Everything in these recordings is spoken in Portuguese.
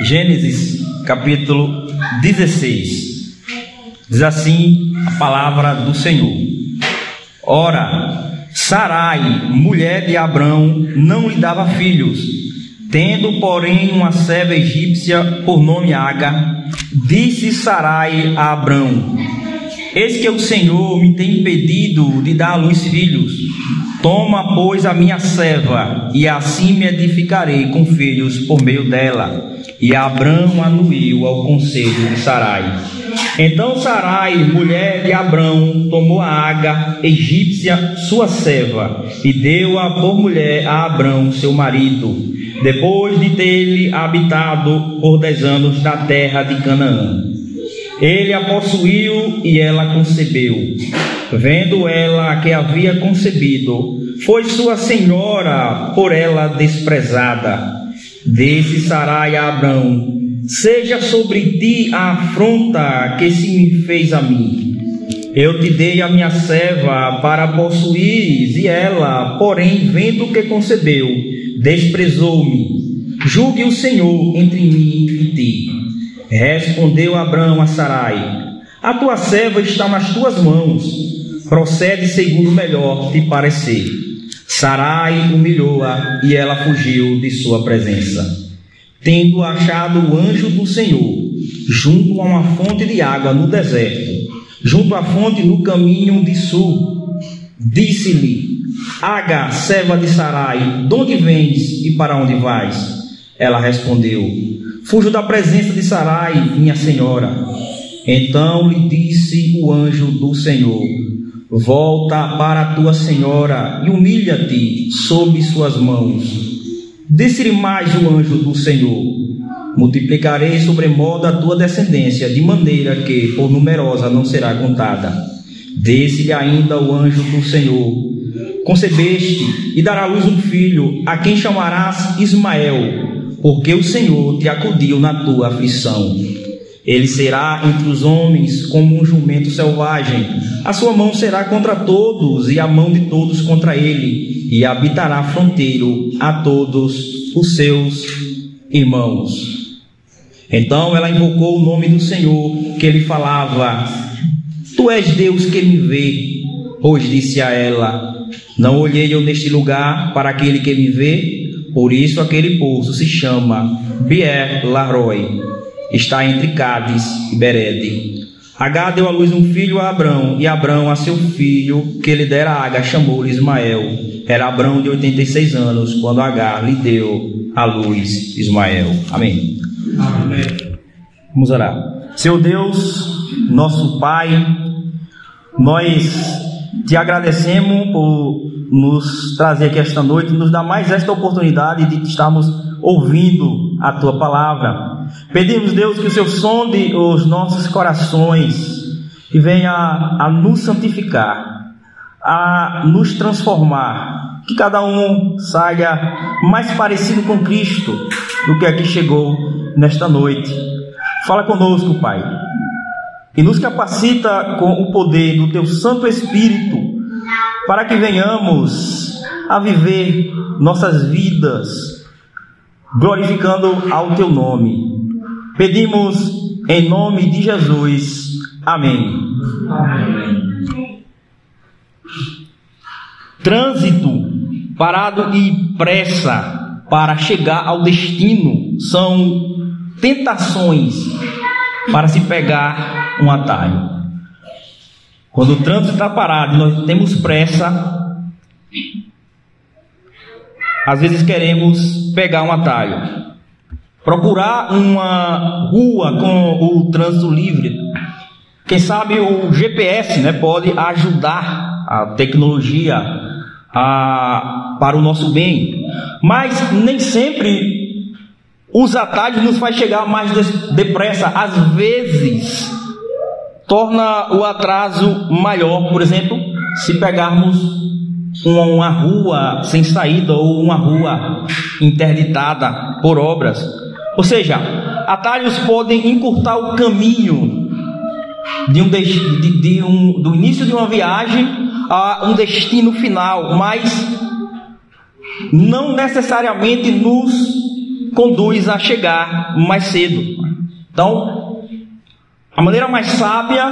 Gênesis capítulo 16. Diz assim a palavra do Senhor: Ora, Sarai, mulher de Abrão, não lhe dava filhos, tendo, porém, uma serva egípcia por nome Aga, disse Sarai a Abrão: Eis que o Senhor me tem impedido de dar à luz filhos. Toma, pois, a minha serva, e assim me edificarei com filhos por meio dela. E Abrão anuiu ao conselho de Sarai. Então Sarai, mulher de Abrão, tomou a Aga, egípcia, sua serva, e deu-a por mulher a Abrão, seu marido, depois de ter-lhe habitado por dez anos na terra de Canaã. Ele a possuiu e ela concebeu. Vendo ela que havia concebido, foi sua senhora por ela desprezada. Disse Sarai a Abrão: Seja sobre ti a afronta que se me fez a mim. Eu te dei a minha serva para possuires, e ela, porém, vendo que concebeu, desprezou-me. Julgue o Senhor entre mim e ti. Respondeu Abrão a Sarai: A tua serva está nas tuas mãos. Procede segundo melhor te parecer. Sarai humilhou-a e ela fugiu de sua presença. Tendo achado o anjo do Senhor, junto a uma fonte de água no deserto, junto à fonte no caminho de sul, disse-lhe: Aga, serva de Sarai, de onde vens e para onde vais? Ela respondeu: Fujo da presença de Sarai, minha senhora. Então lhe disse o anjo do Senhor: Volta para tua senhora e humilha-te sob suas mãos. Disse-lhe mais o anjo do Senhor: Multiplicarei sobremodo a tua descendência, de maneira que, por numerosa, não será contada. Disse-lhe ainda o anjo do Senhor: Concebeste e dará luz um filho, a quem chamarás Ismael porque o Senhor te acudiu na tua aflição. Ele será entre os homens como um jumento selvagem. A sua mão será contra todos e a mão de todos contra ele, e habitará fronteiro a todos os seus irmãos. Então ela invocou o nome do Senhor que ele falava: Tu és Deus que me vê. Pois disse a ela: Não olhei eu neste lugar para aquele que me vê, por isso aquele poço se chama Bier Laroi. Está entre Cádiz e Berede. Agar deu à luz um filho a Abrão, e Abrão a seu filho, que lhe dera água, chamou-lhe Ismael. Era Abrão de 86 anos, quando Agar lhe deu à luz Ismael. Amém. Amém. Vamos orar. Seu Deus, nosso Pai, nós te agradecemos por nos trazer aqui esta noite, nos dar mais esta oportunidade de estarmos ouvindo a tua palavra. Pedimos, Deus, que o Senhor sonde os nossos corações e venha a nos santificar, a nos transformar, que cada um saia mais parecido com Cristo do que aqui chegou nesta noite. Fala conosco, Pai, e nos capacita com o poder do Teu Santo Espírito para que venhamos a viver nossas vidas glorificando ao teu nome. Pedimos em nome de Jesus. Amém. Amém. Trânsito, parado e pressa para chegar ao destino são tentações para se pegar um atalho. Quando o trânsito está parado e nós temos pressa, às vezes queremos pegar um atalho. Procurar uma rua com o trânsito livre. Quem sabe o GPS né, pode ajudar a tecnologia a, para o nosso bem. Mas nem sempre os atalhos nos faz chegar mais depressa. Às vezes torna o atraso maior, por exemplo, se pegarmos uma, uma rua sem saída ou uma rua interditada por obras. Ou seja, atalhos podem encurtar o caminho de um, de, de um, do início de uma viagem a um destino final, mas não necessariamente nos conduz a chegar mais cedo. Então, a maneira mais sábia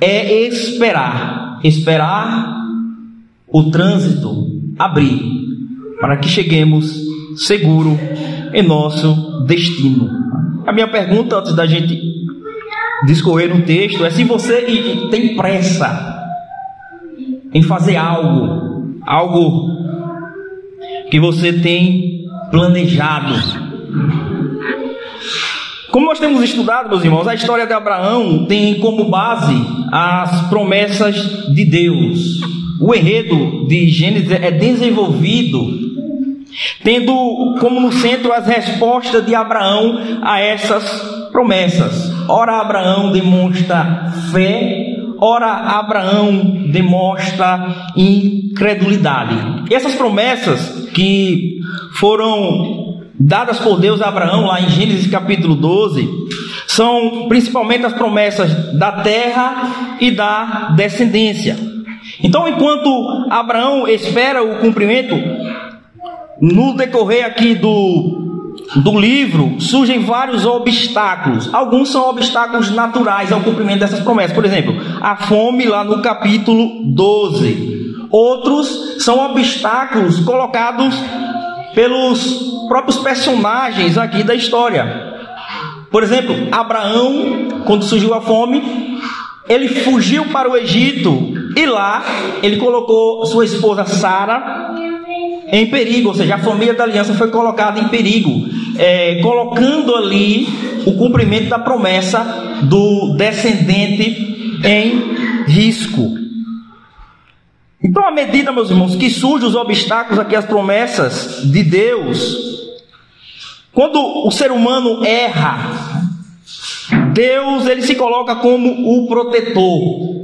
é esperar. Esperar o trânsito abrir para que cheguemos seguro em nosso destino. A minha pergunta antes da gente discorrer no texto é se você tem pressa em fazer algo, algo que você tem planejado. Como nós temos estudado, meus irmãos, a história de Abraão tem como base as promessas de Deus. O enredo de Gênesis é desenvolvido tendo como no centro as respostas de Abraão a essas promessas. Ora, Abraão demonstra fé, ora, Abraão demonstra incredulidade. E essas promessas que foram dadas por Deus a Abraão, lá em Gênesis capítulo 12, são principalmente as promessas da terra e da descendência. Então, enquanto Abraão espera o cumprimento, no decorrer aqui do, do livro, surgem vários obstáculos. Alguns são obstáculos naturais ao cumprimento dessas promessas. Por exemplo, a fome lá no capítulo 12. Outros são obstáculos colocados pelos próprios personagens aqui da história. Por exemplo, Abraão, quando surgiu a fome, ele fugiu para o Egito e lá ele colocou sua esposa Sara em perigo, ou seja, a família da aliança foi colocada em perigo, é, colocando ali o cumprimento da promessa do descendente em risco. Então, à medida, meus irmãos, que surgem os obstáculos aqui às promessas de Deus, quando o ser humano erra, Deus ele se coloca como o protetor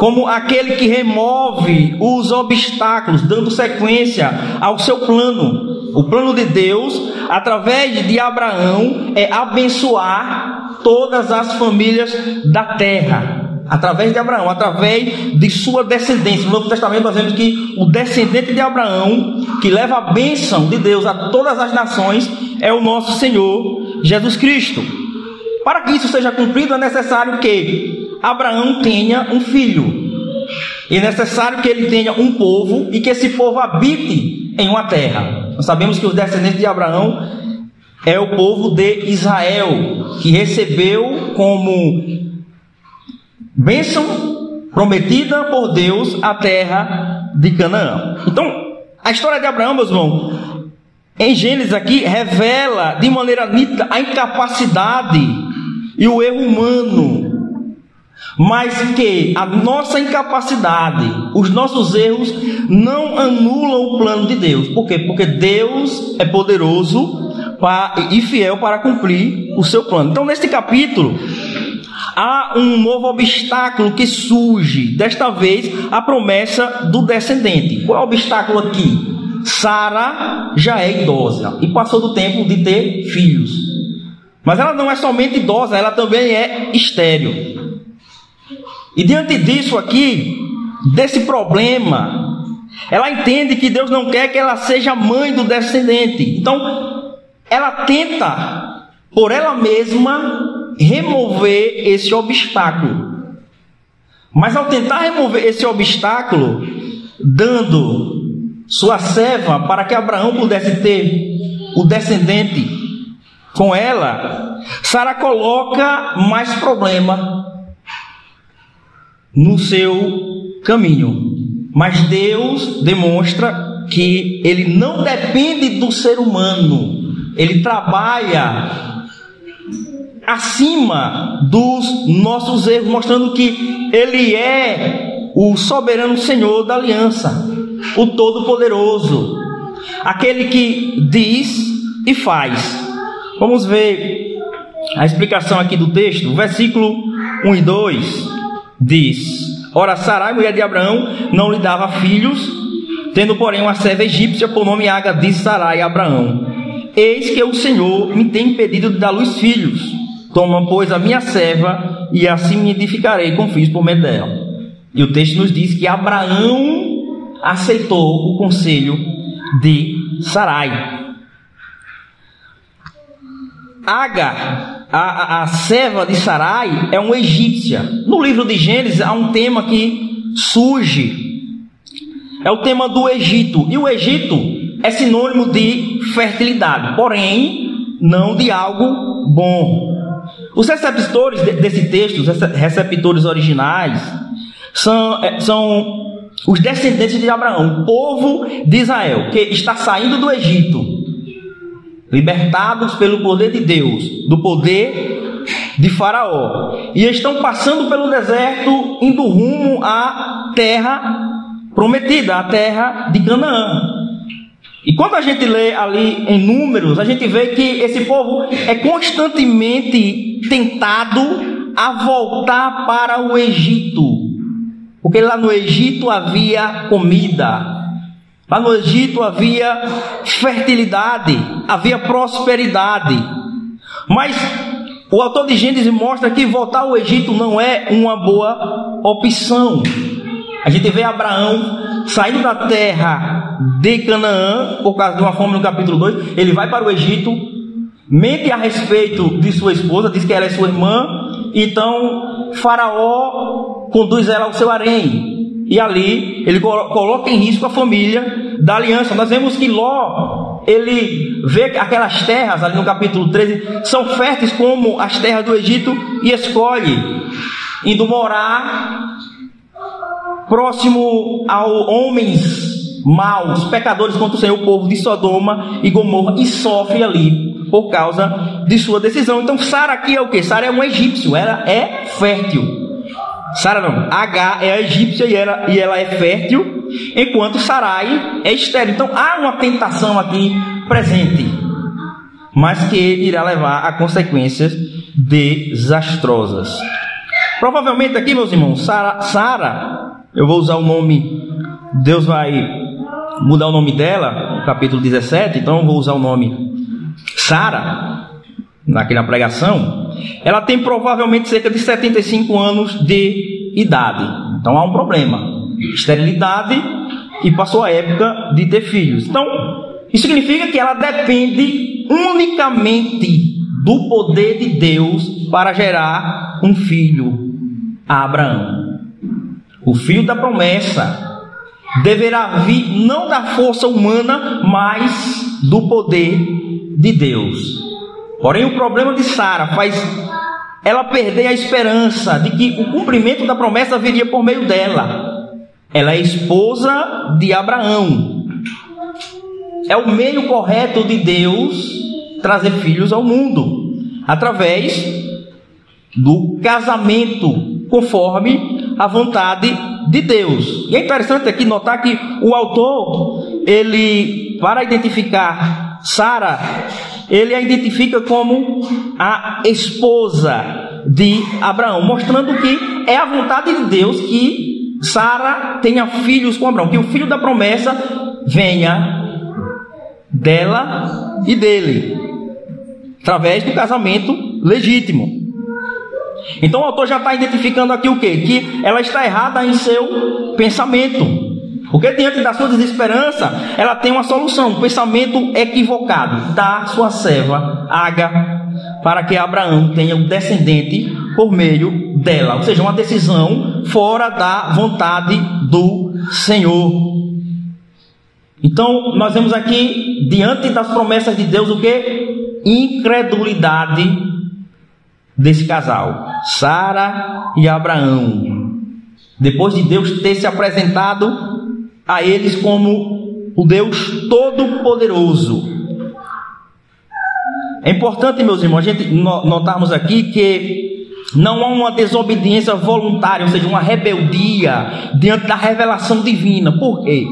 como aquele que remove os obstáculos, dando sequência ao seu plano. O plano de Deus, através de Abraão, é abençoar todas as famílias da terra. Através de Abraão, através de sua descendência. No Novo Testamento nós vemos que o descendente de Abraão, que leva a bênção de Deus a todas as nações, é o nosso Senhor Jesus Cristo. Para que isso seja cumprido, é necessário que Abraão tenha um filho. E é necessário que ele tenha um povo e que esse povo habite em uma terra. Nós sabemos que os descendentes de Abraão é o povo de Israel, que recebeu como bênção prometida por Deus a terra de Canaã. Então, a história de Abraão, meus irmãos, em Gênesis aqui, revela de maneira nítida a incapacidade e o erro humano mas que a nossa incapacidade, os nossos erros não anulam o plano de Deus. Por quê? Porque Deus é poderoso e fiel para cumprir o seu plano. Então, neste capítulo, há um novo obstáculo que surge, desta vez a promessa do descendente. Qual é o obstáculo aqui? Sara já é idosa e passou do tempo de ter filhos. Mas ela não é somente idosa, ela também é estéril. E diante disso aqui, desse problema, ela entende que Deus não quer que ela seja mãe do descendente. Então, ela tenta, por ela mesma, remover esse obstáculo. Mas ao tentar remover esse obstáculo, dando sua serva para que Abraão pudesse ter o descendente com ela, Sara coloca mais problema no seu caminho. Mas Deus demonstra que ele não depende do ser humano, ele trabalha acima dos nossos erros, mostrando que ele é o soberano Senhor da aliança, o Todo-Poderoso, aquele que diz e faz. Vamos ver a explicação aqui do texto, versículo 1 e 2 diz: Ora, Sarai, mulher de Abraão, não lhe dava filhos, tendo, porém, uma serva egípcia por nome Aga, disse Sarai a Abraão: Eis que o Senhor me tem impedido de dar luz filhos. Toma, pois, a minha serva, e assim me edificarei com filhos por meio dela. E o texto nos diz que Abraão aceitou o conselho de Sarai. Aga, a, a, a serva de Sarai, é uma egípcia. No livro de Gênesis há um tema que surge. É o tema do Egito. E o Egito é sinônimo de fertilidade, porém, não de algo bom. Os receptores desse texto, os receptores originais, são, é, são os descendentes de Abraão, o povo de Israel, que está saindo do Egito, libertados pelo poder de Deus, do poder de Faraó, e estão passando pelo deserto, indo rumo à terra prometida, a terra de Canaã. E quando a gente lê ali em números, a gente vê que esse povo é constantemente tentado a voltar para o Egito. Porque lá no Egito havia comida, lá no Egito havia fertilidade, havia prosperidade. Mas o autor de Gênesis mostra que voltar ao Egito não é uma boa opção. A gente vê Abraão saindo da terra de Canaã, por causa de uma fome no capítulo 2, ele vai para o Egito, mente a respeito de sua esposa, diz que ela é sua irmã, então Faraó conduz ela ao seu harém. E ali ele coloca em risco a família da aliança. Nós vemos que Ló, ele vê aquelas terras ali no capítulo 13, são férteis como as terras do Egito e escolhe indo morar próximo a homens maus, pecadores contra o Senhor, o povo de Sodoma e Gomorra, e sofre ali por causa de sua decisão. Então, Sara aqui é o que? Sara é um egípcio, ela é fértil. Sara não, H é a egípcia e ela, e ela é fértil, enquanto Sarai é estéril. Então há uma tentação aqui presente, mas que irá levar a consequências desastrosas. Provavelmente aqui, meus irmãos, Sara, Sara eu vou usar o nome, Deus vai mudar o nome dela, capítulo 17, então eu vou usar o nome Sara, naquela pregação. Ela tem provavelmente cerca de 75 anos de idade, então há um problema: esterilidade e passou a época de ter filhos. Então, isso significa que ela depende unicamente do poder de Deus para gerar um filho a Abraão. O filho da promessa deverá vir não da força humana, mas do poder de Deus. Porém, o problema de Sara faz ela perder a esperança de que o cumprimento da promessa viria por meio dela. Ela é esposa de Abraão. É o meio correto de Deus trazer filhos ao mundo através do casamento, conforme a vontade de Deus. E é interessante aqui notar que o autor, ele, para identificar Sara, ele a identifica como a esposa de Abraão, mostrando que é a vontade de Deus que Sara tenha filhos com Abraão, que o filho da promessa venha dela e dele, através do casamento legítimo. Então o autor já está identificando aqui o quê? Que ela está errada em seu pensamento. Porque diante da sua desesperança, ela tem uma solução, um pensamento equivocado. Dá sua serva, Aga, para que Abraão tenha um descendente por meio dela. Ou seja, uma decisão fora da vontade do Senhor. Então, nós vemos aqui, diante das promessas de Deus, o que? Incredulidade desse casal, Sara e Abraão. Depois de Deus ter se apresentado a eles como o Deus Todo-Poderoso. É importante, meus irmãos, a gente notarmos aqui que não há uma desobediência voluntária, ou seja, uma rebeldia diante da revelação divina. Por quê?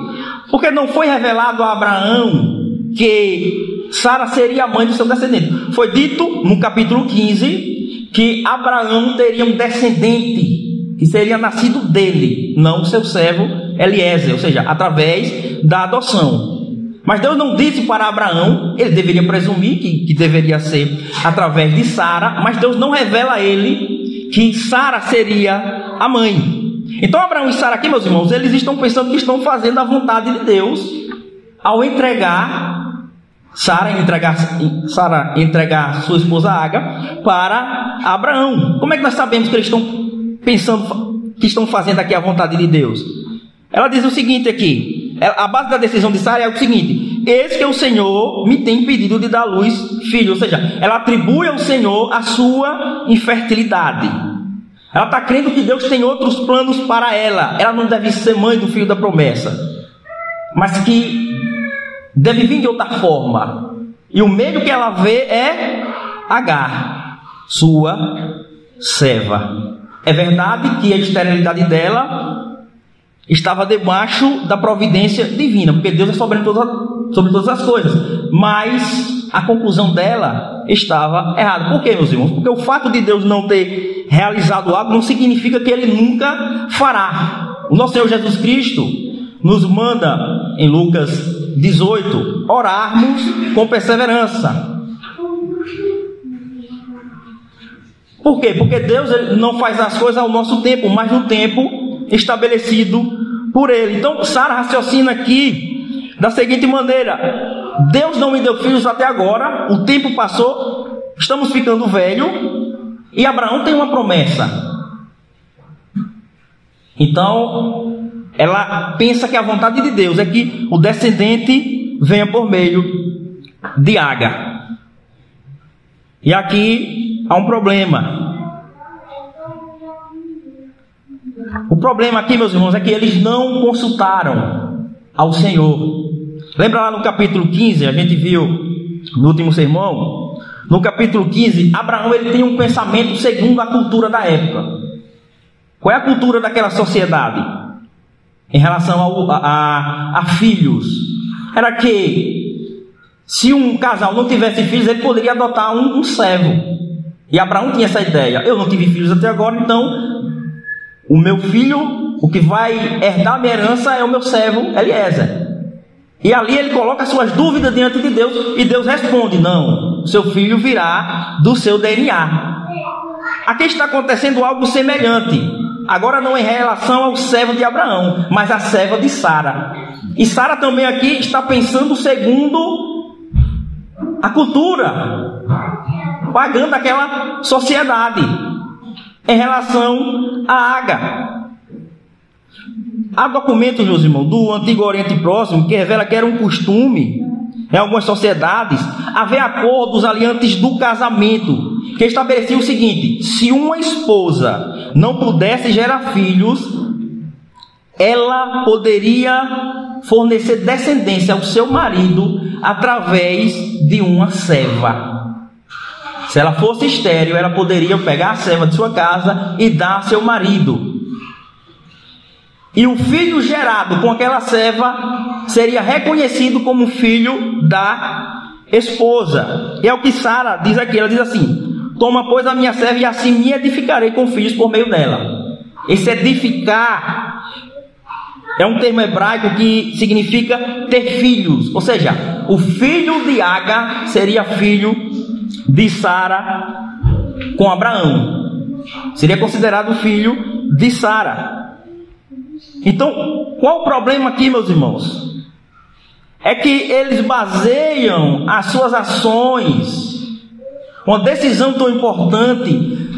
Porque não foi revelado a Abraão que Sara seria a mãe do seu descendente. Foi dito no capítulo 15 que Abraão teria um descendente que seria nascido dele, não seu servo Eliezer, ou seja, através da adoção. Mas Deus não disse para Abraão, ele deveria presumir que, que deveria ser através de Sara, mas Deus não revela a ele que Sara seria a mãe. Então Abraão e Sara aqui, meus irmãos, eles estão pensando que estão fazendo a vontade de Deus ao entregar Sara entregar, Sara entregar sua esposa Aga para Abraão. Como é que nós sabemos que eles estão pensando, que estão fazendo aqui a vontade de Deus? Ela diz o seguinte aqui: a base da decisão de Sara é o seguinte: Eis que o Senhor me tem impedido de dar luz filho. Ou seja, ela atribui ao Senhor a sua infertilidade. Ela está crendo que Deus tem outros planos para ela. Ela não deve ser mãe do filho da promessa, mas que deve vir de outra forma. E o meio que ela vê é Agar, sua serva. É verdade que a esterilidade dela estava debaixo da providência divina, porque Deus é sobre, sobre todas as coisas. Mas a conclusão dela estava errada. Por quê, meus irmãos? Porque o fato de Deus não ter realizado algo não significa que ele nunca fará. O nosso Senhor Jesus Cristo nos manda em Lucas 18, orarmos com perseverança. Por quê? Porque Deus não faz as coisas ao nosso tempo, mas no tempo estabelecido por Ele. Então, Sara raciocina aqui da seguinte maneira: Deus não me deu filhos até agora, o tempo passou, estamos ficando velho, e Abraão tem uma promessa. Então, ela pensa que a vontade de Deus é que o descendente venha por meio de Aga. E aqui há um problema. O problema aqui, meus irmãos, é que eles não consultaram ao Senhor. Lembra lá no capítulo 15, a gente viu no último sermão? No capítulo 15, Abraão ele tem um pensamento segundo a cultura da época. Qual é a cultura daquela sociedade? Em relação ao, a, a, filhos era que se um casal não tivesse filhos, ele poderia adotar um, um servo. E Abraão tinha essa ideia. Eu não tive filhos até agora, então o meu filho, o que vai herdar a minha herança é o meu servo Eliezer. E ali ele coloca suas dúvidas diante de Deus e Deus responde: Não, seu filho virá do seu DNA. Aqui está acontecendo algo semelhante. Agora não em relação ao servo de Abraão, mas a serva de Sara. E Sara também aqui está pensando segundo a cultura pagando daquela sociedade em relação a Aga. Há documentos, meus irmãos, do Antigo Oriente Próximo que revela que era um costume em algumas sociedades haver acordos ali antes do casamento que estabelecia o seguinte: se uma esposa não pudesse gerar filhos, ela poderia fornecer descendência ao seu marido através de uma serva. Se ela fosse estéril, ela poderia pegar a serva de sua casa e dar a seu marido. E o filho gerado com aquela serva seria reconhecido como filho da esposa. É o que Sara diz aqui, ela diz assim: Toma, pois, a minha serva e assim me edificarei com filhos por meio dela. Esse edificar é um termo hebraico que significa ter filhos. Ou seja, o filho de Aga seria filho de Sara com Abraão. Seria considerado filho de Sara. Então, qual o problema aqui, meus irmãos? É que eles baseiam as suas ações uma decisão tão importante,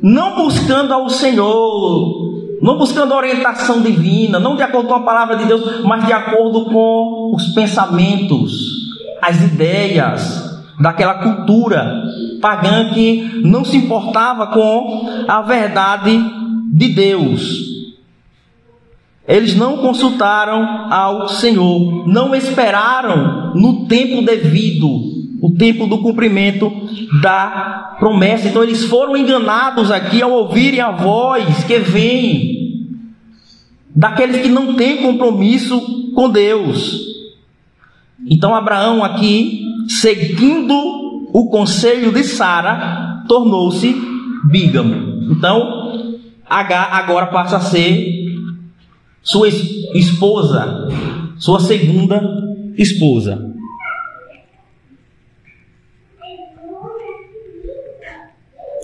não buscando ao Senhor, não buscando orientação divina, não de acordo com a palavra de Deus, mas de acordo com os pensamentos, as ideias daquela cultura pagã que não se importava com a verdade de Deus. Eles não consultaram ao Senhor, não esperaram no tempo devido o tempo do cumprimento da promessa. Então eles foram enganados aqui ao ouvirem a voz que vem daqueles que não têm compromisso com Deus. Então Abraão aqui, seguindo o conselho de Sara, tornou-se bígamo. Então H agora passa a ser sua esposa, sua segunda esposa.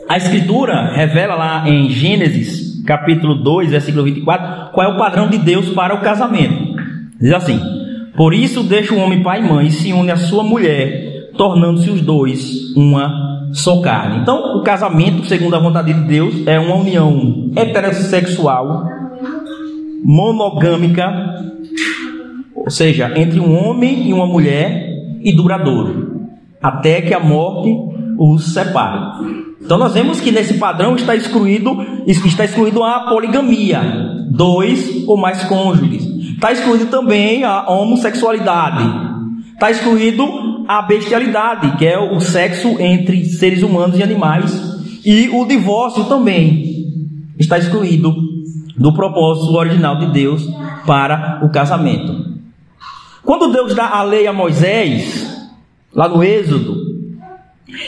A Escritura revela lá em Gênesis, capítulo 2, versículo 24, qual é o padrão de Deus para o casamento. Diz assim: Por isso deixa o homem pai e mãe e se une à sua mulher, tornando-se os dois uma só carne. Então, o casamento, segundo a vontade de Deus, é uma união heterossexual, monogâmica, ou seja, entre um homem e uma mulher e duradouro, até que a morte os separe. Então nós vemos que nesse padrão está excluído está excluído a poligamia, dois ou mais cônjuges. Está excluído também a homossexualidade. Está excluído a bestialidade, que é o sexo entre seres humanos e animais, e o divórcio também está excluído do propósito original de Deus para o casamento. Quando Deus dá a lei a Moisés, lá no Êxodo,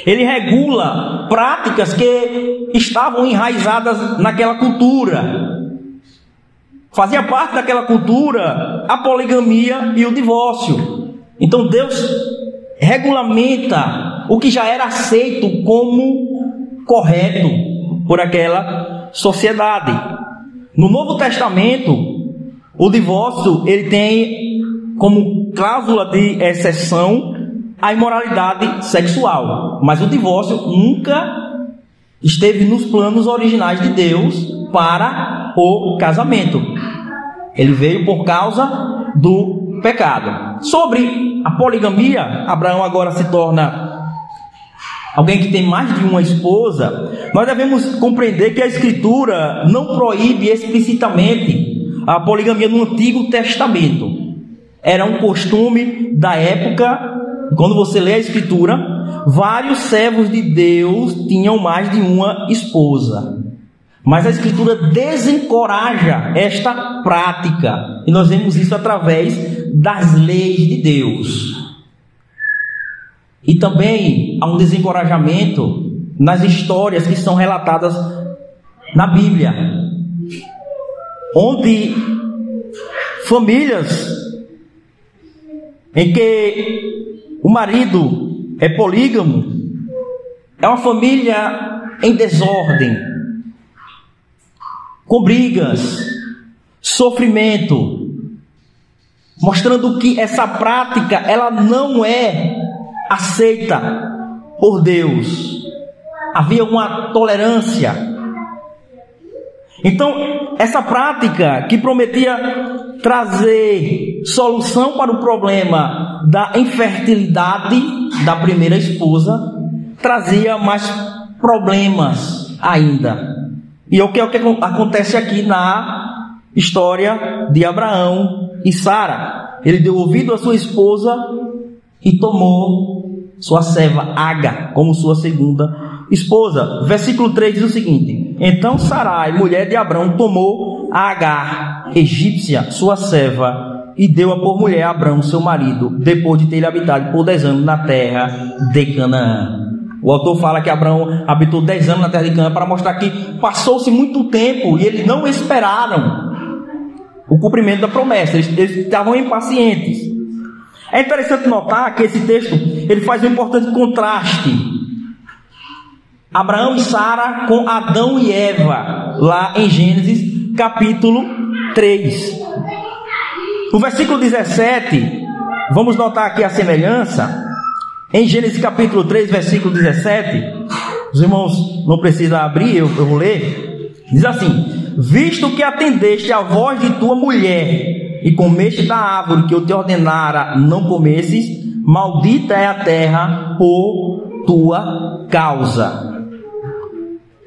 ele regula práticas que estavam enraizadas naquela cultura. Fazia parte daquela cultura a poligamia e o divórcio. Então Deus regulamenta o que já era aceito como correto por aquela sociedade. No Novo Testamento, o divórcio ele tem como cláusula de exceção a imoralidade sexual, mas o divórcio nunca esteve nos planos originais de Deus para o casamento. Ele veio por causa do pecado. Sobre a poligamia, Abraão agora se torna alguém que tem mais de uma esposa. Nós devemos compreender que a Escritura não proíbe explicitamente a poligamia no Antigo Testamento. Era um costume da época quando você lê a Escritura, vários servos de Deus tinham mais de uma esposa. Mas a Escritura desencoraja esta prática. E nós vemos isso através das leis de Deus. E também há um desencorajamento nas histórias que são relatadas na Bíblia, onde famílias em que o marido é polígamo, é uma família em desordem, com brigas, sofrimento, mostrando que essa prática ela não é aceita por Deus. Havia uma tolerância. Então, essa prática que prometia trazer solução para o problema da infertilidade da primeira esposa, trazia mais problemas ainda. E é o que, é o que acontece aqui na história de Abraão e Sara. Ele deu ouvido à sua esposa e tomou sua serva Aga como sua segunda esposa. Versículo 3 diz o seguinte: Então Sarai, mulher de Abraão, tomou a Agar, egípcia, sua serva, e deu-a por mulher a Abraão, seu marido, depois de ter habitado por dez anos na terra de Canaã. O autor fala que Abraão habitou dez anos na terra de Canaã para mostrar que passou-se muito tempo e eles não esperaram o cumprimento da promessa, eles, eles estavam impacientes. É interessante notar que esse texto ele faz um importante contraste. Abraão e Sara com Adão e Eva, lá em Gênesis capítulo 3. No versículo 17, vamos notar aqui a semelhança. Em Gênesis capítulo 3, versículo 17, os irmãos não precisam abrir, eu, eu vou ler. Diz assim: Visto que atendeste à voz de tua mulher e comeste da árvore que eu te ordenara não comesses, maldita é a terra por tua causa.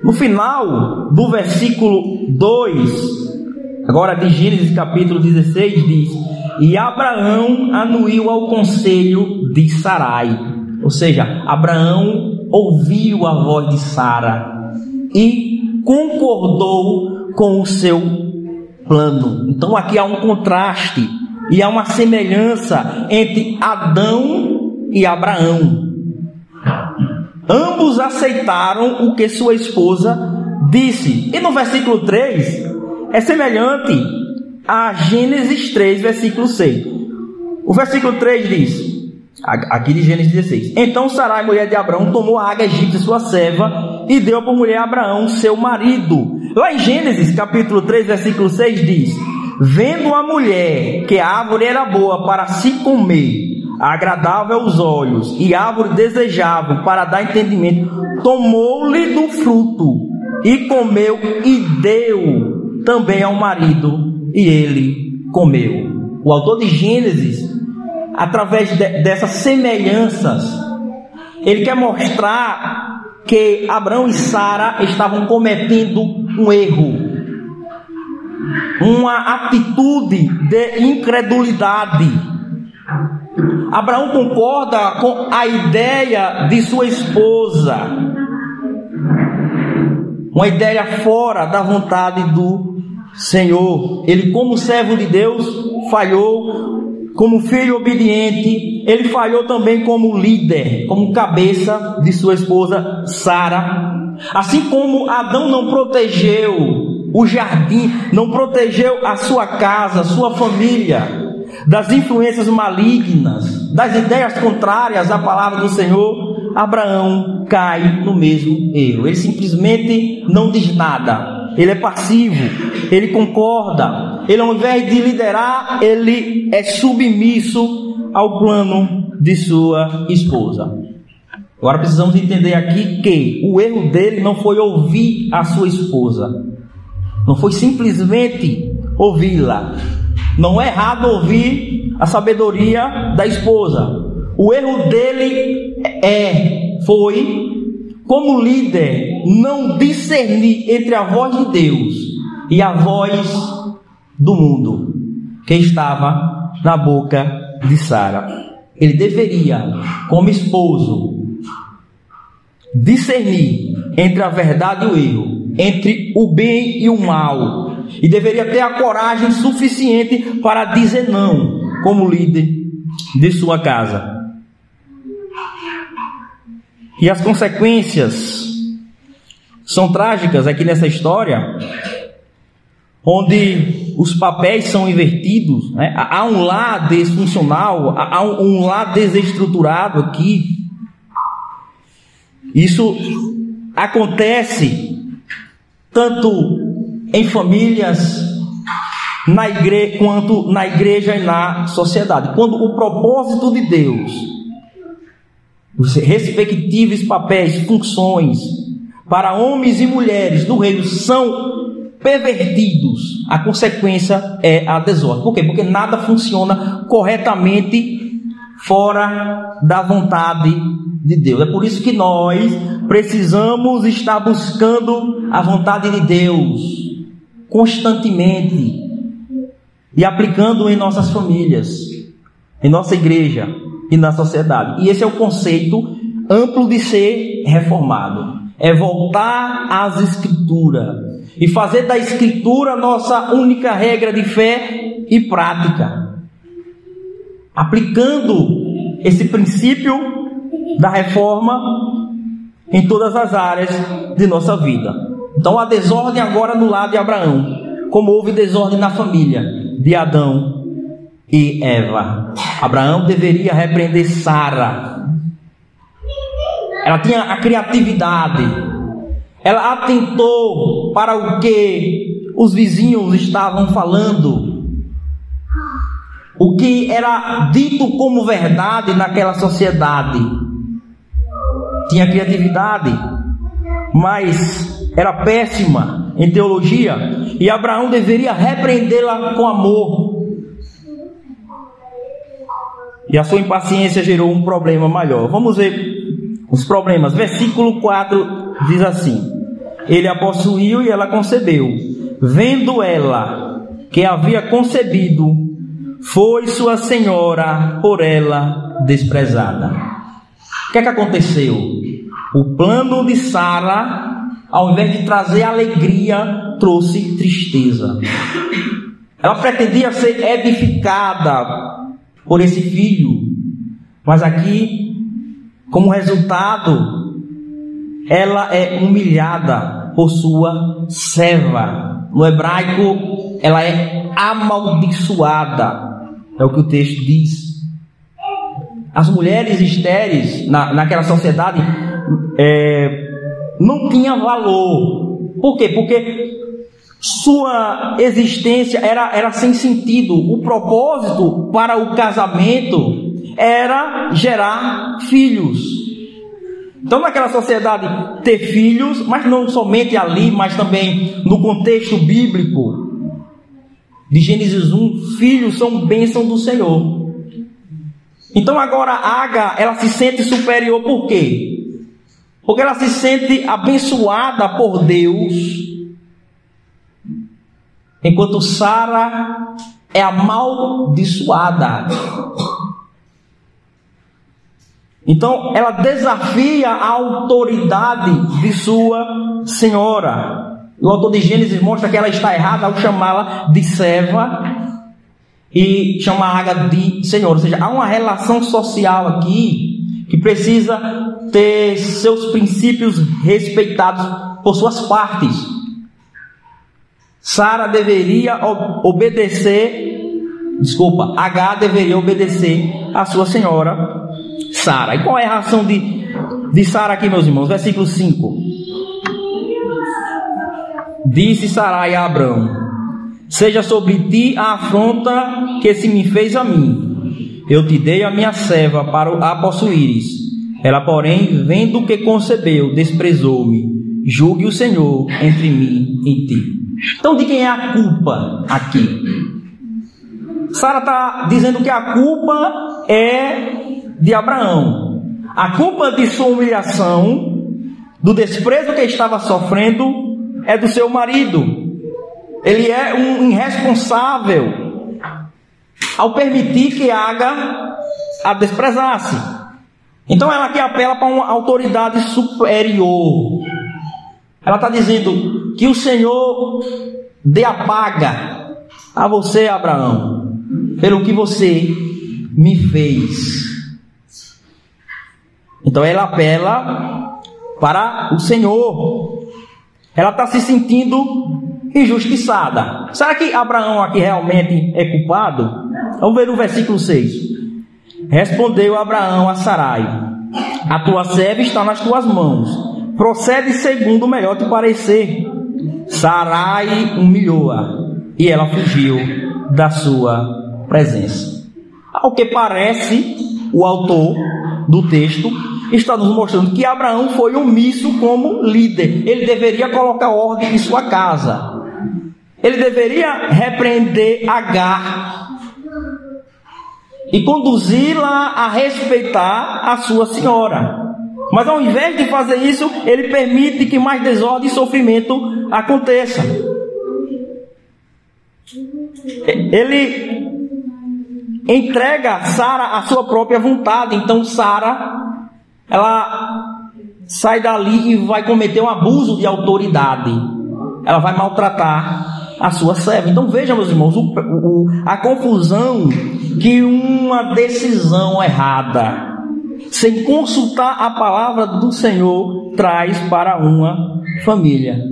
No final do versículo 2, agora de Gênesis capítulo 16, diz: E Abraão anuiu ao conselho de Sarai. Ou seja, Abraão ouviu a voz de Sara e concordou com o seu plano. Então aqui há um contraste e há uma semelhança entre Adão e Abraão. Ambos aceitaram o que sua esposa disse. E no versículo 3 é semelhante a Gênesis 3, versículo 6. O versículo 3 diz: Aqui de Gênesis 16. Então Sarai, mulher de Abraão, tomou a água egípcia, sua serva, e deu por mulher a Abraão, seu marido. Lá em Gênesis, capítulo 3, versículo 6 diz: Vendo a mulher que a árvore era boa para se comer, agradável aos olhos e árvore desejável para dar entendimento, tomou-lhe do fruto e comeu e deu também ao marido e ele comeu. O autor de Gênesis, através de, dessas semelhanças, ele quer mostrar que Abraão e Sara estavam cometendo um erro, uma atitude de incredulidade. Abraão concorda com a ideia de sua esposa, uma ideia fora da vontade do Senhor. Ele, como servo de Deus, falhou. Como filho obediente, ele falhou também como líder, como cabeça de sua esposa Sara. Assim como Adão não protegeu o jardim, não protegeu a sua casa, a sua família das influências malignas, das ideias contrárias à palavra do Senhor, Abraão cai no mesmo erro. Ele simplesmente não diz nada ele é passivo, ele concorda, ele ao invés de liderar, ele é submisso ao plano de sua esposa. Agora precisamos entender aqui que o erro dele não foi ouvir a sua esposa, não foi simplesmente ouvi-la. Não é errado ouvir a sabedoria da esposa. O erro dele é, foi como líder, não discernir entre a voz de Deus e a voz do mundo que estava na boca de Sara. Ele deveria, como esposo, discernir entre a verdade e o erro, entre o bem e o mal, e deveria ter a coragem suficiente para dizer não, como líder de sua casa. E as consequências são trágicas aqui nessa história, onde os papéis são invertidos, né? há um lar desfuncional, há um lar desestruturado aqui. Isso acontece tanto em famílias, na igreja, quanto na igreja e na sociedade. Quando o propósito de Deus os respectivos papéis, funções para homens e mulheres do reino são pervertidos, a consequência é a desordem. Por quê? Porque nada funciona corretamente fora da vontade de Deus. É por isso que nós precisamos estar buscando a vontade de Deus constantemente e aplicando em nossas famílias, em nossa igreja e na sociedade. E esse é o conceito amplo de ser reformado. É voltar às escrituras e fazer da escritura nossa única regra de fé e prática. Aplicando esse princípio da reforma em todas as áreas de nossa vida. Então a desordem agora no lado de Abraão, como houve desordem na família de Adão e Eva. Abraão deveria repreender Sara. Ela tinha a criatividade. Ela atentou para o que os vizinhos estavam falando. O que era dito como verdade naquela sociedade. Tinha criatividade, mas era péssima em teologia. E Abraão deveria repreendê-la com amor e a sua impaciência gerou um problema maior. Vamos ver os problemas. Versículo 4 diz assim: Ele a possuiu e ela concebeu. Vendo ela que havia concebido, foi sua senhora por ela desprezada. O que é que aconteceu? O plano de Sara, ao invés de trazer alegria, trouxe tristeza. Ela pretendia ser edificada por esse filho. Mas aqui, como resultado, ela é humilhada por sua serva. No hebraico, ela é amaldiçoada. É o que o texto diz. As mulheres estéreis na, naquela sociedade é, não tinham valor. Por quê? Porque sua existência era, era sem sentido. O propósito para o casamento era gerar filhos. Então, naquela sociedade, ter filhos, mas não somente ali, mas também no contexto bíblico de Gênesis 1, filhos são bênção do Senhor. Então, agora, Aga, ela se sente superior por quê? Porque ela se sente abençoada por Deus, enquanto Sara é amaldiçoada. Então, ela desafia a autoridade de sua senhora. O autor de Gênesis mostra que ela está errada ao chamá-la de serva e chamar Aga de senhor. Ou seja, há uma relação social aqui que precisa ter seus princípios respeitados por suas partes. Sara deveria obedecer, desculpa, H deveria obedecer a sua senhora Sara. E qual é a reação de, de Sara aqui, meus irmãos? Versículo 5. Disse Sarai a Abraão: Seja sobre ti a afronta que se me fez a mim. Eu te dei a minha serva para a possuíres. Ela, porém, vendo que concebeu, desprezou-me. Julgue o Senhor entre mim e ti. Então, de quem é a culpa aqui? Sara está dizendo que a culpa é de Abraão. A culpa de sua humilhação, do desprezo que estava sofrendo, é do seu marido. Ele é um irresponsável ao permitir que Aga a desprezasse. Então ela aqui apela para uma autoridade superior. Ela está dizendo que o Senhor dê a paga a você, Abraão, pelo que você me fez. Então ela apela para o Senhor. Ela está se sentindo injustiçada. Será que Abraão aqui realmente é culpado? Vamos ver o versículo 6. Respondeu Abraão a Sarai: A tua serva está nas tuas mãos. Procede segundo o melhor te parecer. Sarai humilhou-a e ela fugiu da sua presença. Ao que parece, o autor do texto está nos mostrando que Abraão foi omisso como líder. Ele deveria colocar ordem em sua casa. Ele deveria repreender Agar e conduzi-la a respeitar a sua senhora. Mas ao invés de fazer isso, ele permite que mais desordem e sofrimento aconteça. Ele entrega Sara à sua própria vontade. Então Sara, ela sai dali e vai cometer um abuso de autoridade. Ela vai maltratar a sua serva. Então veja, meus irmãos, o, o, a confusão que uma decisão errada, sem consultar a palavra do Senhor, traz para uma família.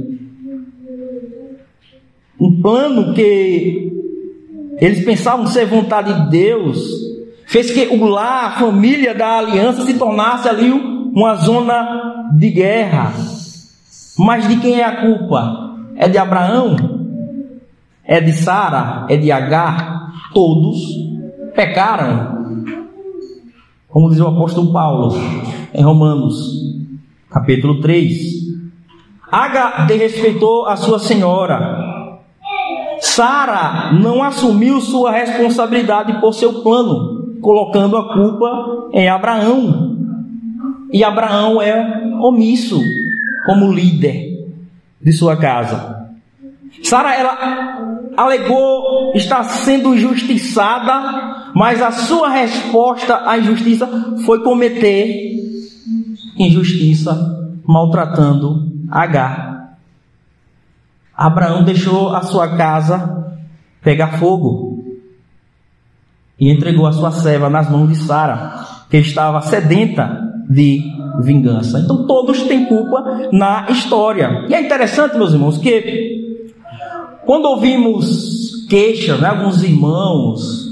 Um plano que eles pensavam ser vontade de Deus, fez que o lar, a família da aliança se tornasse ali uma zona de guerra. Mas de quem é a culpa? É de Abraão? É de Sara? É de Agar? Todos pecaram. Como diz o apóstolo Paulo em Romanos, capítulo 3. Agar desrespeitou a sua senhora, Sara não assumiu sua responsabilidade por seu plano, colocando a culpa em Abraão. E Abraão é omisso como líder de sua casa. Sara ela alegou estar sendo injustiçada, mas a sua resposta à injustiça foi cometer injustiça, maltratando Agar. Abraão deixou a sua casa pegar fogo e entregou a sua serva nas mãos de Sara, que estava sedenta de vingança. Então todos têm culpa na história. E é interessante, meus irmãos, que quando ouvimos queixas, né, alguns irmãos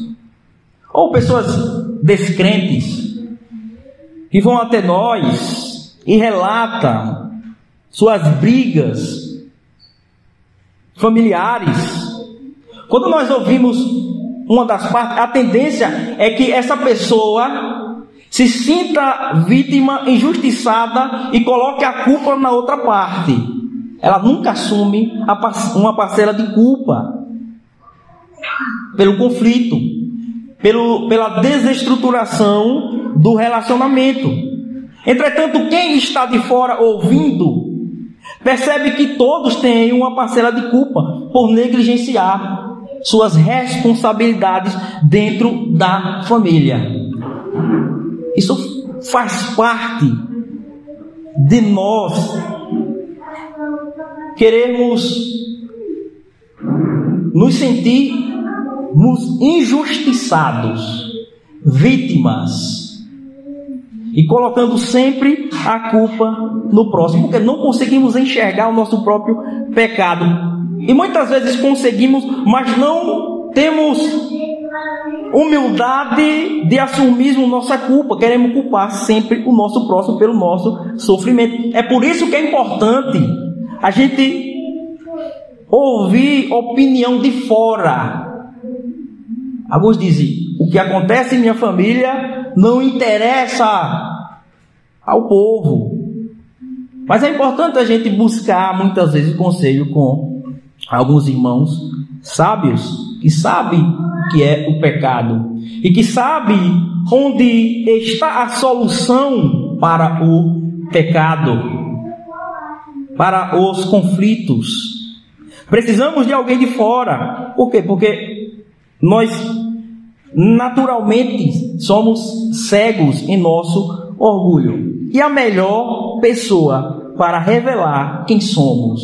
ou pessoas descrentes que vão até nós e relatam suas brigas familiares. Quando nós ouvimos uma das partes, a tendência é que essa pessoa se sinta vítima, injustiçada e coloque a culpa na outra parte. Ela nunca assume uma parcela de culpa pelo conflito, pelo, pela desestruturação do relacionamento. Entretanto, quem está de fora ouvindo, percebe que todos têm uma parcela de culpa por negligenciar suas responsabilidades dentro da família. Isso faz parte de nós queremos nos sentirmos injustiçados, vítimas e colocando sempre a culpa no próximo, porque não conseguimos enxergar o nosso próprio pecado. E muitas vezes conseguimos, mas não temos humildade de assumirmos nossa culpa. Queremos culpar sempre o nosso próximo pelo nosso sofrimento. É por isso que é importante a gente ouvir opinião de fora. Alguns dizem: o que acontece em minha família não interessa ao povo. Mas é importante a gente buscar muitas vezes conselho com alguns irmãos sábios que sabem o que é o pecado e que sabem onde está a solução para o pecado, para os conflitos. Precisamos de alguém de fora. Por quê? Porque nós naturalmente somos cegos em nosso orgulho. E a melhor pessoa para revelar quem somos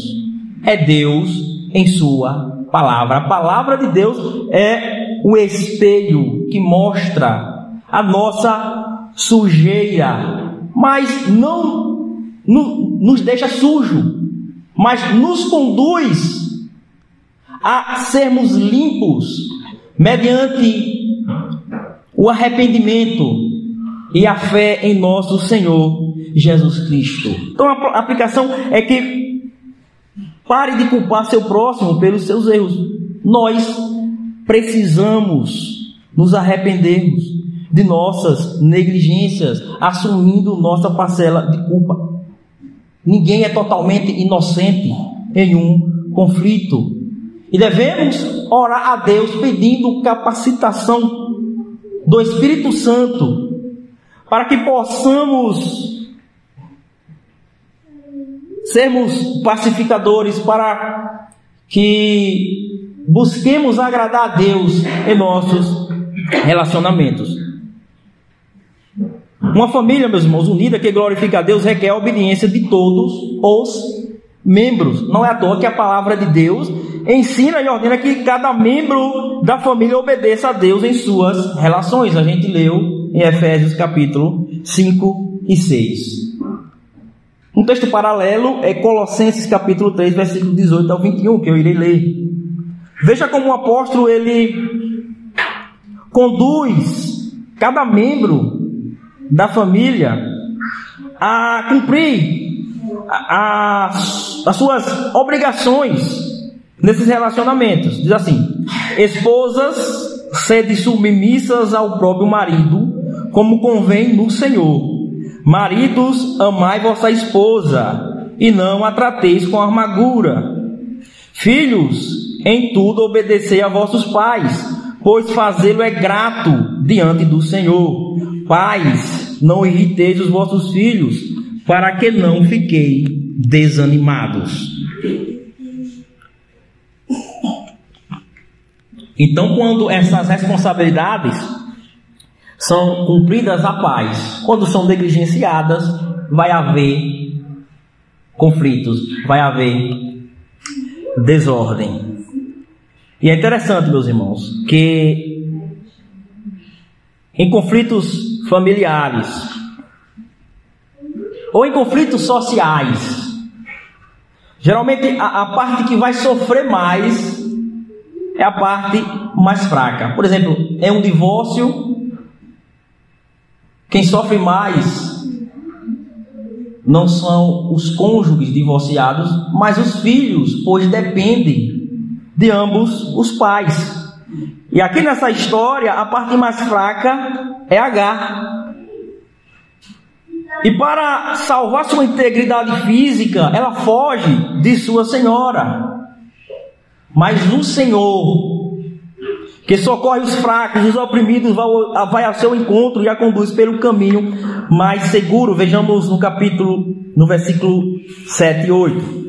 é Deus em Sua palavra. A palavra de Deus é o espelho que mostra a nossa sujeira, mas não nos deixa sujo, mas nos conduz a sermos limpos mediante o arrependimento e a fé em nosso Senhor Jesus Cristo. Então a aplicação é que pare de culpar seu próximo pelos seus erros. Nós precisamos nos arrependermos de nossas negligências, assumindo nossa parcela de culpa. Ninguém é totalmente inocente em um conflito. E devemos orar a Deus pedindo capacitação do Espírito Santo, para que possamos sermos pacificadores, para que busquemos agradar a Deus em nossos relacionamentos. Uma família, meus irmãos, unida que glorifica a Deus requer a obediência de todos os membros. Não é à toa que a palavra de Deus ensina e ordena que cada membro da família obedeça a Deus em suas relações. A gente leu em Efésios capítulo 5 e 6. Um texto paralelo é Colossenses capítulo 3, versículo 18 ao 21, que eu irei ler. Veja como o apóstolo ele conduz cada membro da família a cumprir as, as suas obrigações nesses relacionamentos. Diz assim: esposas, sede submissas ao próprio marido, como convém no Senhor. Maridos, amai vossa esposa, e não a trateis com amargura. Filhos, em tudo obedecei a vossos pais, pois fazê-lo é grato diante do Senhor. Pais, não irriteis os vossos filhos, para que não fiquei desanimados. Então, quando essas responsabilidades são cumpridas à paz, quando são negligenciadas, vai haver conflitos, vai haver desordem. E é interessante, meus irmãos, que em conflitos familiares ou em conflitos sociais, geralmente a, a parte que vai sofrer mais é a parte mais fraca. Por exemplo, é um divórcio, quem sofre mais não são os cônjuges divorciados, mas os filhos, pois dependem de ambos os pais. E aqui nessa história, a parte mais fraca é H. E para salvar sua integridade física, ela foge de sua senhora. Mas no Senhor, que socorre os fracos, os oprimidos, vai ao seu encontro e a conduz pelo caminho mais seguro. Vejamos no capítulo, no versículo 7 e 8.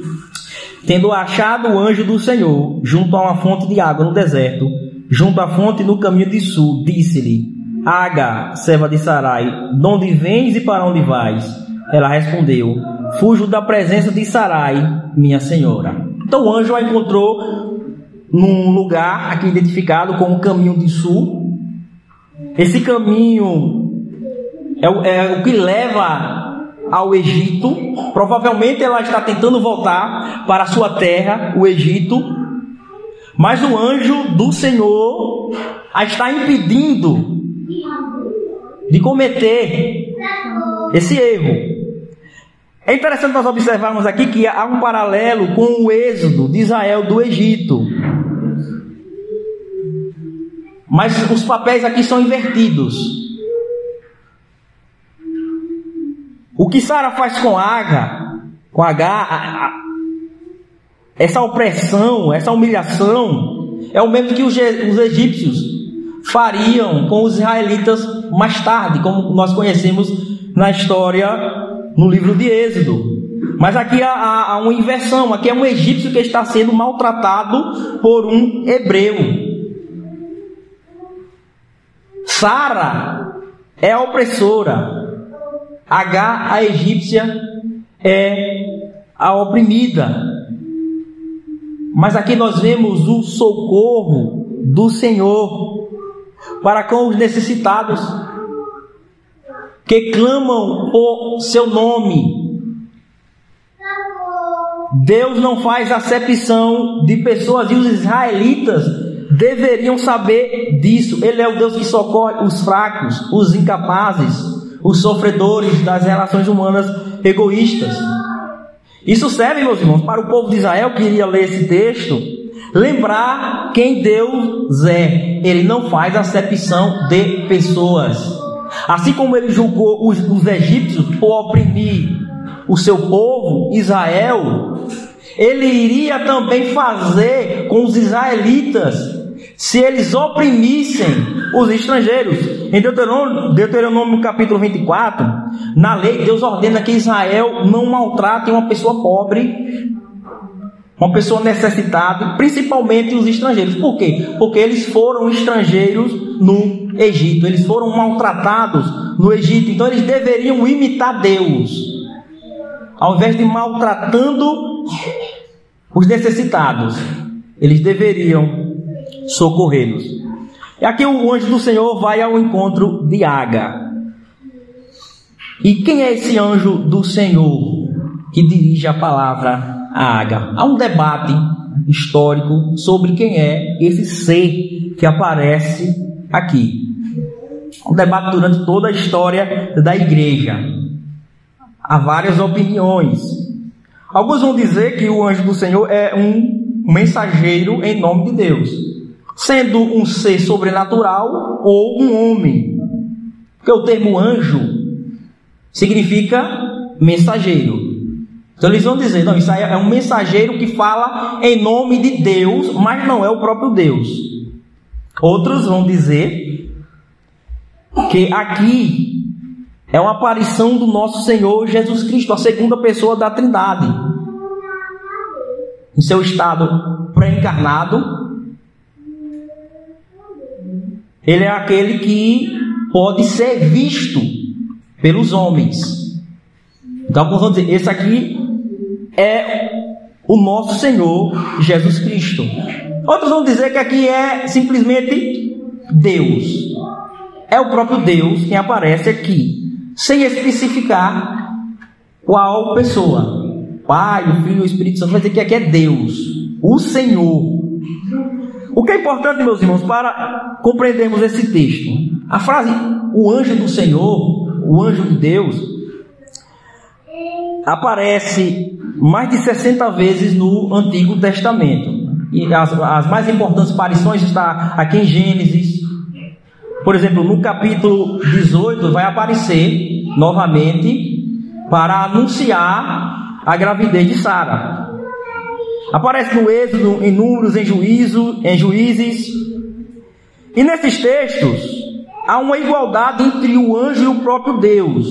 Tendo achado o anjo do Senhor junto a uma fonte de água no deserto, junto à fonte no caminho de sul, disse-lhe: Aga, serva de Sarai, de onde vens e para onde vais? Ela respondeu: Fujo da presença de Sarai, minha senhora. Então o anjo a encontrou num lugar aqui identificado como caminho de sul. Esse caminho é, é o que leva ao Egito. Provavelmente ela está tentando voltar para a sua terra, o Egito. Mas o anjo do Senhor a está impedindo de cometer esse erro. É interessante nós observarmos aqui que há um paralelo com o êxodo de Israel do Egito. Mas os papéis aqui são invertidos. O que Sara faz com H, com H, essa opressão, essa humilhação, é o mesmo que os, os egípcios fariam com os israelitas mais tarde, como nós conhecemos na história no livro de Êxodo. Mas aqui há, há, uma inversão, aqui é um egípcio que está sendo maltratado por um hebreu. Sara é a opressora, H, a egípcia, é a oprimida. Mas aqui nós vemos o socorro do Senhor para com os necessitados que clamam o seu nome. Deus não faz acepção de pessoas e os israelitas deveriam saber disso. Ele é o Deus que socorre os fracos, os incapazes, os sofredores das relações humanas egoístas. Isso serve, meus irmãos, para o povo de Israel que iria ler esse texto, lembrar quem Deus é. Ele não faz acepção de pessoas. Assim como ele julgou os, os egípcios por oprimir o seu povo, Israel, ele iria também fazer com os israelitas se eles oprimissem os estrangeiros. Em Deuteronômio, Deuteronômio capítulo 24, na lei, Deus ordena que Israel não maltrate uma pessoa pobre, uma pessoa necessitada, principalmente os estrangeiros. Por quê? Porque eles foram estrangeiros no Egito, eles foram maltratados no Egito, então eles deveriam imitar Deus. Ao invés de maltratando os necessitados, eles deveriam socorrê-los. E aqui o anjo do Senhor vai ao encontro de Aga. E quem é esse anjo do Senhor que dirige a palavra a Aga? Há um debate histórico sobre quem é esse ser que aparece aqui. Um debate durante toda a história da igreja. Há várias opiniões. Alguns vão dizer que o anjo do Senhor é um mensageiro em nome de Deus sendo um ser sobrenatural ou um homem. Porque o termo anjo significa mensageiro. Então eles vão dizer, não, isso aí é um mensageiro que fala em nome de Deus, mas não é o próprio Deus. Outros vão dizer que aqui é uma aparição do nosso Senhor Jesus Cristo, a segunda pessoa da Trindade. Em seu estado pré-encarnado, ele é aquele que pode ser visto pelos homens. Então, vamos dizer, esse aqui é o nosso Senhor Jesus Cristo. Outros vão dizer que aqui é simplesmente Deus. É o próprio Deus quem aparece aqui, sem especificar qual pessoa. Pai, o Filho o Espírito Santo vai dizer que aqui é Deus, o Senhor. O que é importante, meus irmãos, para compreendermos esse texto? A frase o anjo do Senhor, o anjo de Deus, aparece mais de 60 vezes no Antigo Testamento. e as, as mais importantes aparições está aqui em Gênesis. Por exemplo, no capítulo 18 vai aparecer novamente para anunciar a gravidez de Sara. Aparece no Êxodo, em Números, em Juízo, em Juízes. E nesses textos há uma igualdade entre o anjo e o próprio Deus,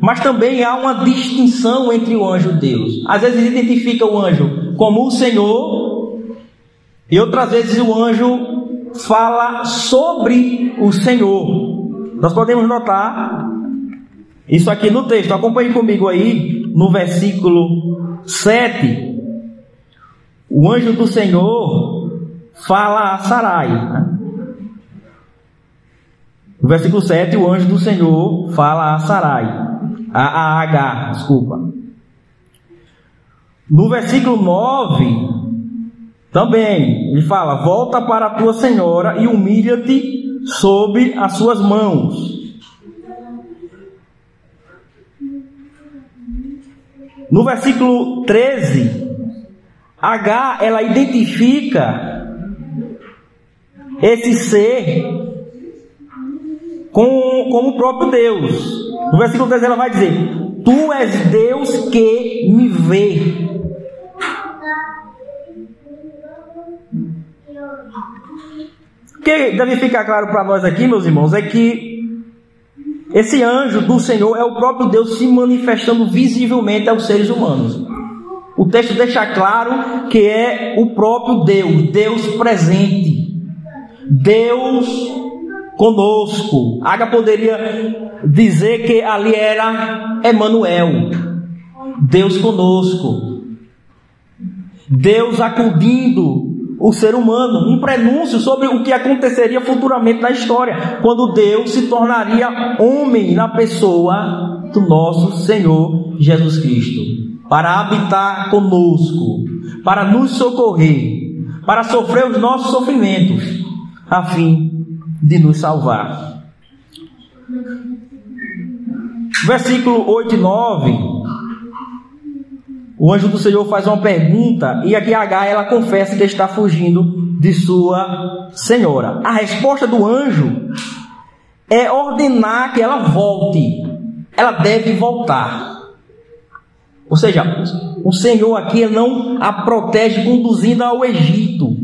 mas também há uma distinção entre o anjo e Deus. Às vezes identifica o anjo como o Senhor, e outras vezes o anjo fala sobre o Senhor. Nós podemos notar isso aqui no texto. Acompanhe comigo aí no versículo 7. O anjo do Senhor fala a Sarai. Né? No versículo 7, o anjo do Senhor fala a Sarai. A, a H, desculpa. No versículo 9, também, ele fala: Volta para a tua senhora e humilha-te sob as suas mãos. No versículo 13, H ela identifica esse ser com, com o próprio Deus. No versículo 13 ela vai dizer: Tu és Deus que me vê. O que deve ficar claro para nós aqui, meus irmãos, é que esse anjo do Senhor é o próprio Deus se manifestando visivelmente aos seres humanos. O texto deixa claro que é o próprio Deus, Deus presente, Deus conosco. Aga poderia dizer que ali era Emanuel, Deus conosco. Deus acudindo o ser humano, um prenúncio sobre o que aconteceria futuramente na história, quando Deus se tornaria homem na pessoa do nosso Senhor Jesus Cristo para habitar conosco, para nos socorrer, para sofrer os nossos sofrimentos, a fim de nos salvar. Versículo 8 e 9. O anjo do Senhor faz uma pergunta e aqui H ela confessa que está fugindo de sua senhora. A resposta do anjo é ordenar que ela volte. Ela deve voltar. Ou seja, o Senhor aqui não a protege conduzindo ao Egito,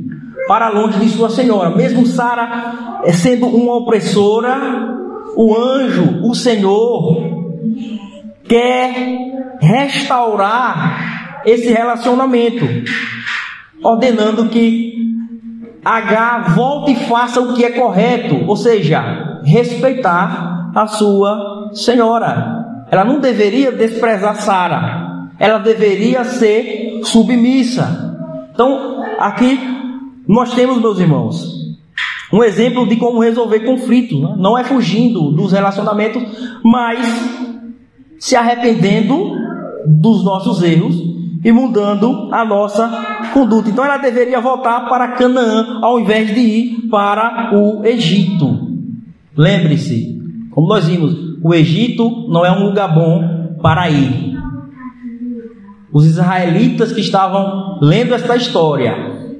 para longe de sua senhora. Mesmo Sara eh, sendo uma opressora, o anjo, o Senhor, quer restaurar esse relacionamento, ordenando que H volte e faça o que é correto, ou seja, respeitar a sua senhora. Ela não deveria desprezar Sara, ela deveria ser submissa. Então, aqui nós temos, meus irmãos, um exemplo de como resolver conflitos. Né? Não é fugindo dos relacionamentos, mas se arrependendo dos nossos erros e mudando a nossa conduta. Então ela deveria voltar para Canaã ao invés de ir para o Egito. Lembre-se, como nós vimos, o Egito não é um lugar bom para ir. Os israelitas que estavam lendo esta história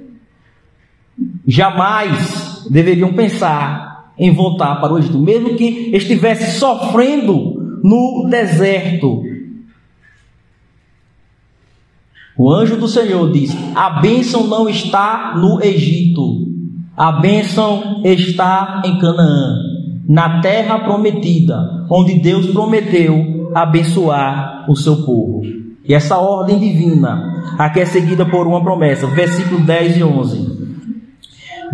jamais deveriam pensar em voltar para o Egito, mesmo que estivesse sofrendo no deserto. O anjo do Senhor diz: A bênção não está no Egito, a bênção está em Canaã, na terra prometida, onde Deus prometeu abençoar o seu povo. E essa ordem divina, aqui é seguida por uma promessa, versículo 10 e 11.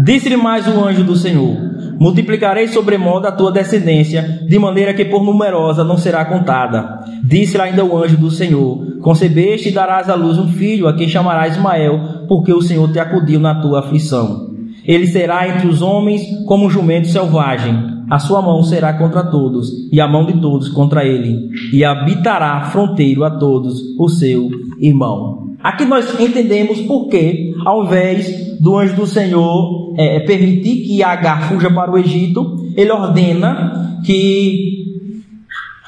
Disse-lhe mais o anjo do Senhor: Multiplicarei sobremodo a tua descendência, de maneira que por numerosa não será contada. Disse-lhe ainda o anjo do Senhor: Concebeste e darás à luz um filho, a quem chamarás Ismael, porque o Senhor te acudiu na tua aflição. Ele será entre os homens como um jumento selvagem a sua mão será contra todos, e a mão de todos contra ele, e habitará fronteiro a todos o seu irmão. Aqui nós entendemos por que, ao invés do anjo do Senhor é, é permitir que Agar fuja para o Egito, ele ordena que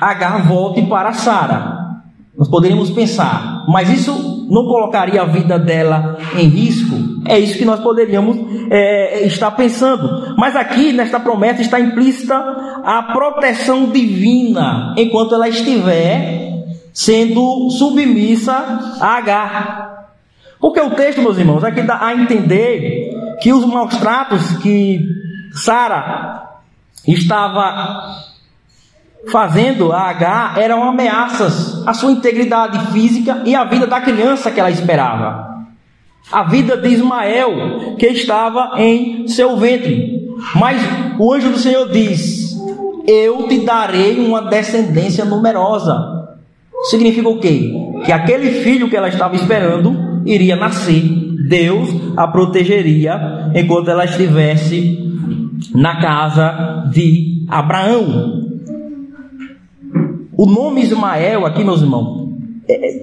Agar volte para Sara. Nós poderíamos pensar, mas isso não colocaria a vida dela em risco? É isso que nós poderíamos é, estar pensando. Mas aqui, nesta promessa, está implícita a proteção divina enquanto ela estiver sendo submissa a Agar. Porque o texto, meus irmãos, aqui dá a entender que os maus tratos que Sara estava fazendo a H eram ameaças à sua integridade física e à vida da criança que ela esperava. A vida de Ismael, que estava em seu ventre. Mas o anjo do Senhor diz: Eu te darei uma descendência numerosa. Significa o quê? Que aquele filho que ela estava esperando iria nascer. Deus a protegeria enquanto ela estivesse na casa de Abraão. O nome Ismael aqui, meus irmãos, é,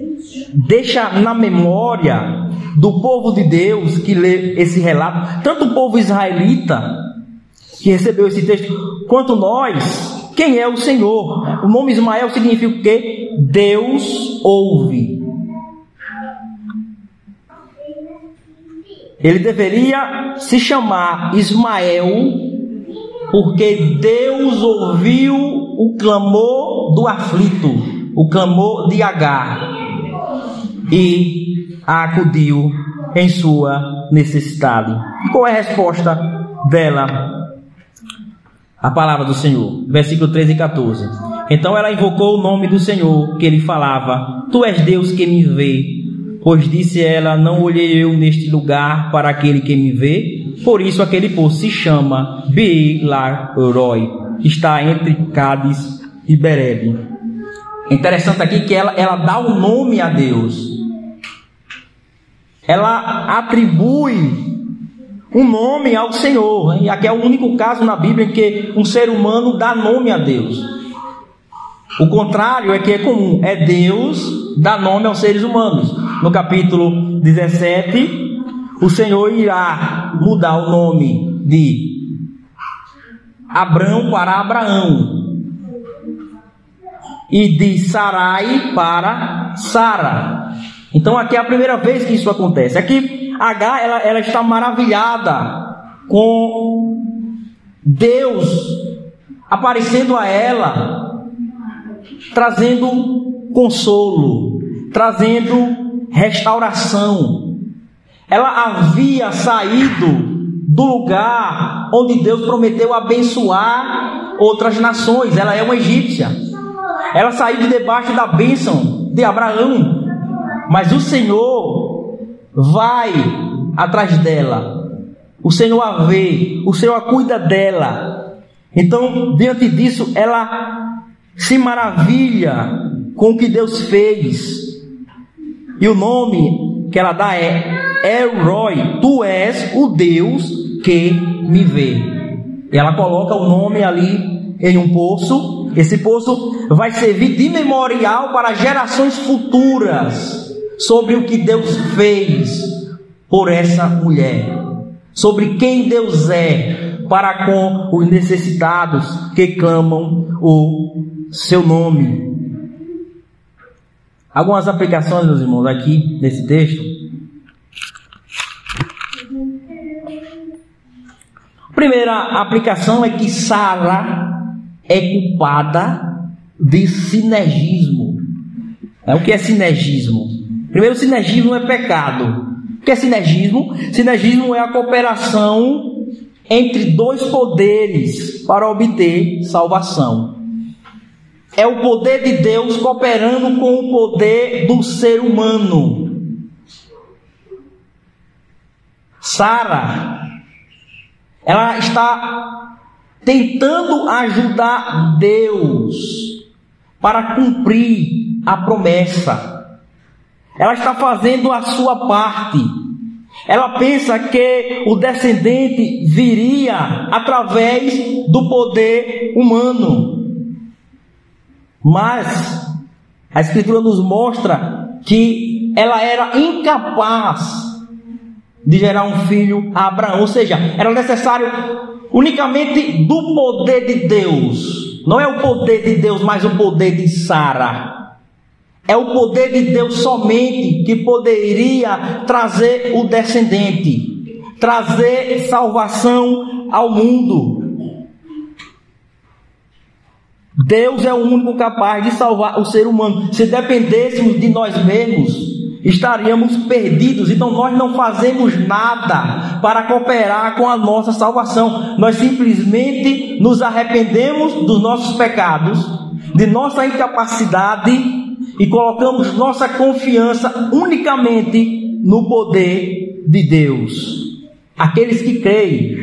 deixa na memória do povo de Deus que lê esse relato, tanto o povo israelita que recebeu esse texto, quanto nós, quem é o Senhor. O nome Ismael significa o quê? Deus ouve. Ele deveria se chamar Ismael porque Deus ouviu o clamor do aflito, o clamor de Agar, e a acudiu em sua necessidade. Qual é a resposta dela? A palavra do Senhor, versículo 13 e 14. Então ela invocou o nome do Senhor, que ele falava: Tu és Deus que me vê. Pois disse ela: Não olhei eu neste lugar para aquele que me vê. Por isso aquele poço se chama Belaroi. Está entre Cádiz e Berebe. Interessante aqui que ela, ela dá o um nome a Deus. Ela atribui um nome ao Senhor. E aqui é o único caso na Bíblia em que um ser humano dá nome a Deus. O contrário é que é comum, é Deus dar nome aos seres humanos. No capítulo 17, o Senhor irá mudar o nome de Abrão para Abraão e de Sarai para Sara. Então aqui é a primeira vez que isso acontece. Aqui H ela, ela está maravilhada com Deus aparecendo a ela trazendo consolo, trazendo restauração. Ela havia saído do lugar onde Deus prometeu abençoar outras nações. Ela é uma egípcia. Ela saiu de debaixo da bênção de Abraão. Mas o Senhor vai atrás dela. O Senhor a vê, o Senhor a cuida dela. Então, diante disso, ela se maravilha com o que Deus fez. E o nome que ela dá é Elroy, tu és o Deus que me vê. E ela coloca o nome ali em um poço. Esse poço vai servir de memorial para gerações futuras sobre o que Deus fez por essa mulher, sobre quem Deus é para com os necessitados que clamam o seu nome. Algumas aplicações, meus irmãos, aqui nesse texto. Primeira aplicação é que Sara é culpada de sinergismo. É, o que é sinergismo? Primeiro, sinergismo é pecado. O que é sinergismo? Sinergismo é a cooperação entre dois poderes para obter salvação. É o poder de Deus cooperando com o poder do ser humano. Sara, ela está tentando ajudar Deus para cumprir a promessa. Ela está fazendo a sua parte. Ela pensa que o descendente viria através do poder humano. Mas a Escritura nos mostra que ela era incapaz de gerar um filho a Abraão, ou seja, era necessário unicamente do poder de Deus. Não é o poder de Deus, mas o poder de Sara. É o poder de Deus somente que poderia trazer o descendente. trazer salvação ao mundo. Deus é o único capaz de salvar o ser humano. Se dependêssemos de nós mesmos, estaríamos perdidos. Então nós não fazemos nada para cooperar com a nossa salvação. Nós simplesmente nos arrependemos dos nossos pecados, de nossa incapacidade e colocamos nossa confiança unicamente no poder de Deus. Aqueles que creem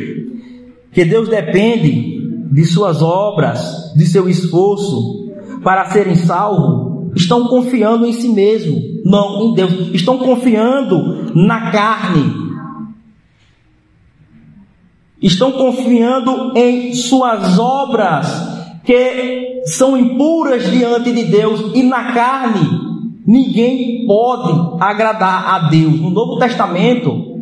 que Deus depende de suas obras, de seu esforço para serem salvos, estão confiando em si mesmo, não em Deus. Estão confiando na carne. Estão confiando em suas obras que são impuras diante de Deus e na carne. Ninguém pode agradar a Deus. No Novo Testamento,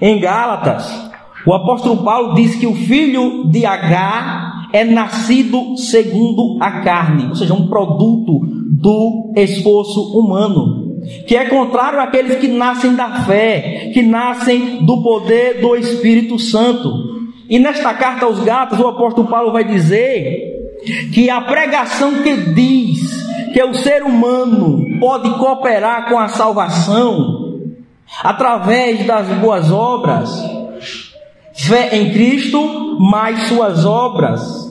em Gálatas, o apóstolo Paulo diz que o filho de H é nascido segundo a carne, ou seja, um produto do esforço humano, que é contrário àqueles que nascem da fé, que nascem do poder do Espírito Santo. E nesta carta aos Gálatas, o apóstolo Paulo vai dizer que a pregação que diz que o ser humano pode cooperar com a salvação através das boas obras, fé em Cristo, mais suas obras.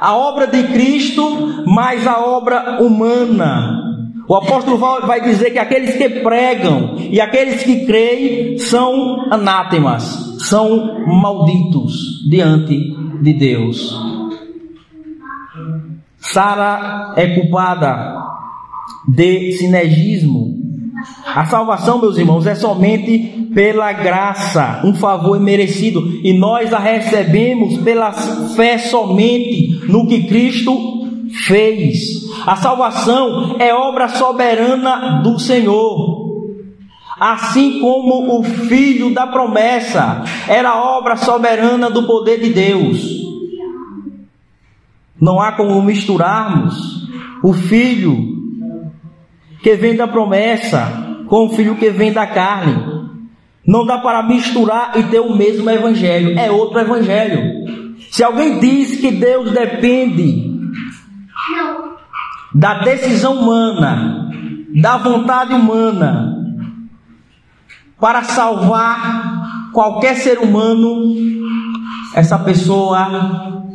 A obra de Cristo, mais a obra humana. O apóstolo vai dizer que aqueles que pregam e aqueles que creem são anátemas, são malditos diante de Deus. Sara é culpada de sinergismo a salvação, meus irmãos, é somente pela graça, um favor imerecido, e nós a recebemos pela fé somente no que Cristo fez. A salvação é obra soberana do Senhor. Assim como o filho da promessa era obra soberana do poder de Deus. Não há como misturarmos o filho que vem da promessa com o filho que vem da carne. Não dá para misturar e ter o mesmo evangelho, é outro evangelho. Se alguém diz que Deus depende da decisão humana, da vontade humana, para salvar qualquer ser humano, essa pessoa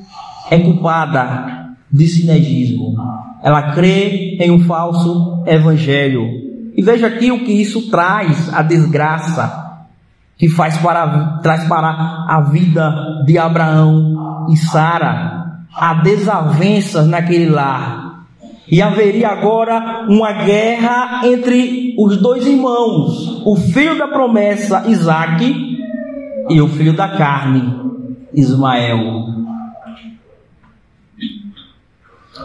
é culpada de sinergismo. Ela crê em um falso evangelho. E veja aqui o que isso traz, a desgraça que faz para, traz para a vida de Abraão e Sara, há desavenças naquele lar. E haveria agora uma guerra entre os dois irmãos, o filho da promessa, Isaac, e o filho da carne, Ismael.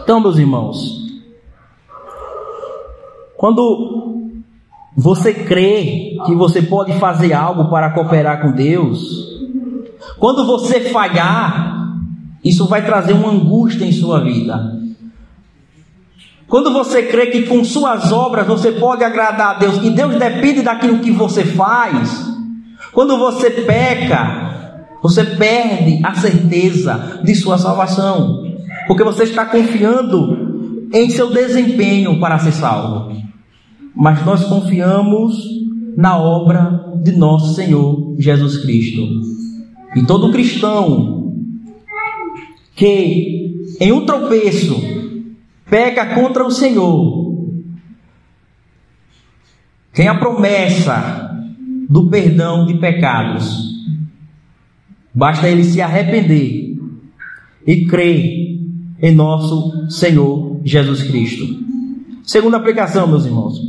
Então, meus irmãos, quando você crê que você pode fazer algo para cooperar com Deus, quando você falhar, isso vai trazer uma angústia em sua vida. Quando você crê que com suas obras você pode agradar a Deus e Deus depende daquilo que você faz, quando você peca, você perde a certeza de sua salvação porque você está confiando em seu desempenho para ser salvo. Mas nós confiamos na obra de nosso Senhor Jesus Cristo. E todo cristão que em um tropeço peca contra o Senhor, tem a promessa do perdão de pecados. Basta ele se arrepender e crer em nosso Senhor Jesus Cristo. Segunda aplicação, meus irmãos.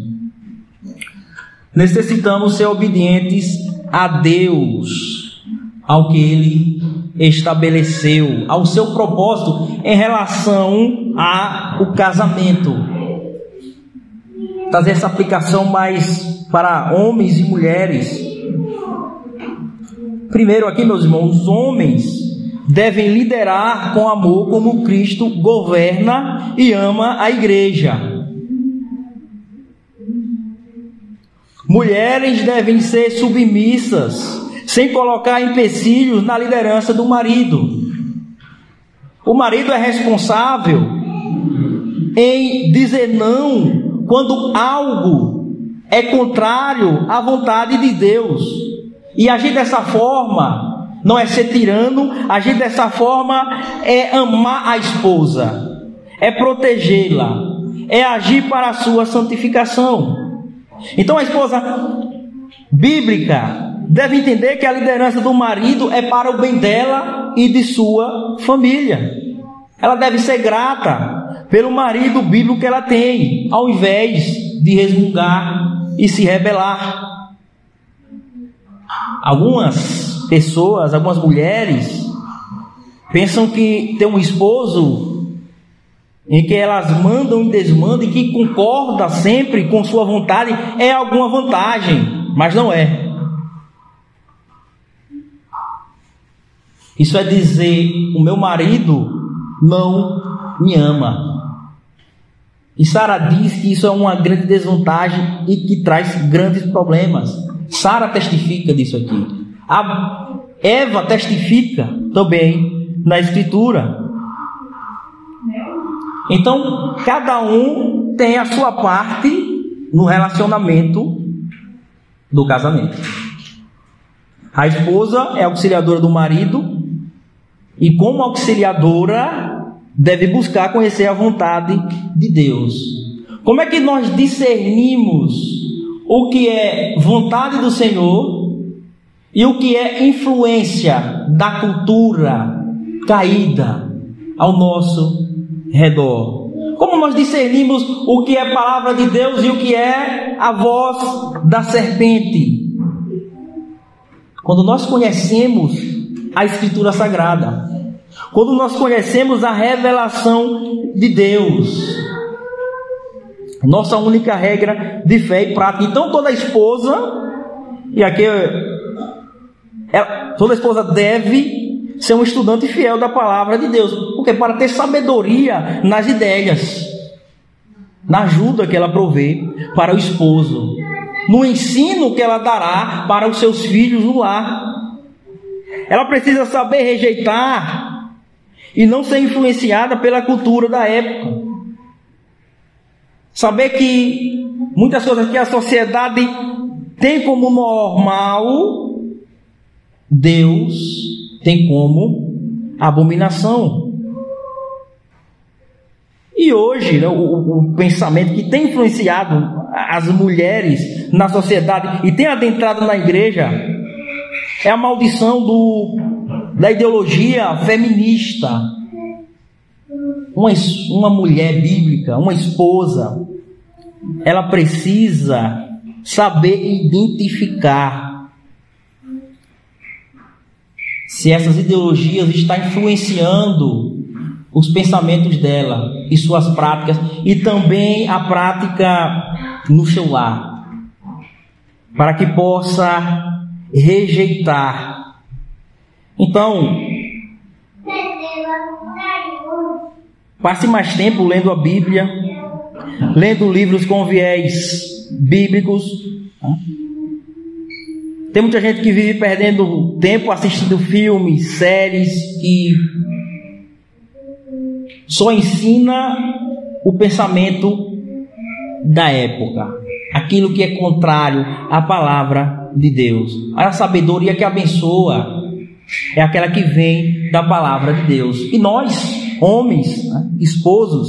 Necessitamos ser obedientes a Deus, ao que Ele estabeleceu, ao seu propósito em relação ao casamento. Trazer essa aplicação mais para homens e mulheres. Primeiro aqui, meus irmãos, os homens devem liderar com amor como Cristo governa e ama a igreja. Mulheres devem ser submissas, sem colocar empecilhos na liderança do marido. O marido é responsável em dizer não quando algo é contrário à vontade de Deus. E agir dessa forma não é ser tirano, agir dessa forma é amar a esposa, é protegê-la, é agir para a sua santificação. Então a esposa bíblica deve entender que a liderança do marido é para o bem dela e de sua família. Ela deve ser grata pelo marido bíblico que ela tem, ao invés de resmungar e se rebelar. Algumas pessoas, algumas mulheres, pensam que ter um esposo em que elas mandam e desmandam e que concorda sempre com sua vontade é alguma vantagem, mas não é. Isso é dizer: o meu marido não me ama. E Sara diz que isso é uma grande desvantagem e que traz grandes problemas. Sara testifica disso aqui. A Eva testifica também na Escritura. Então, cada um tem a sua parte no relacionamento do casamento. A esposa é auxiliadora do marido e como auxiliadora, deve buscar conhecer a vontade de Deus. Como é que nós discernimos o que é vontade do Senhor e o que é influência da cultura caída ao nosso redor? Como nós discernimos o que é palavra de Deus e o que é a voz da serpente? Quando nós conhecemos a Escritura Sagrada, quando nós conhecemos a revelação de Deus, nossa única regra de fé e prática. Então toda esposa, e aqui ela, toda esposa deve ser um estudante fiel da palavra de Deus, porque para ter sabedoria nas ideias, na ajuda que ela provê para o esposo, no ensino que ela dará para os seus filhos no lar. Ela precisa saber rejeitar e não ser influenciada pela cultura da época. Saber que muitas coisas que a sociedade tem como normal, Deus tem como abominação. E hoje, né, o, o, pensamento que tem influenciado as mulheres na sociedade e tem adentrado na igreja é a maldição do da ideologia feminista. Uma, uma mulher bíblica, uma esposa, ela precisa saber identificar se essas ideologias estão influenciando os pensamentos dela e suas práticas e também a prática no seu lar, para que possa rejeitar então, passe mais tempo lendo a Bíblia, lendo livros com viés bíblicos. Tem muita gente que vive perdendo tempo assistindo filmes, séries que só ensina o pensamento da época, aquilo que é contrário à palavra de Deus. A sabedoria que abençoa é aquela que vem da palavra de Deus. E nós, homens, né, esposos,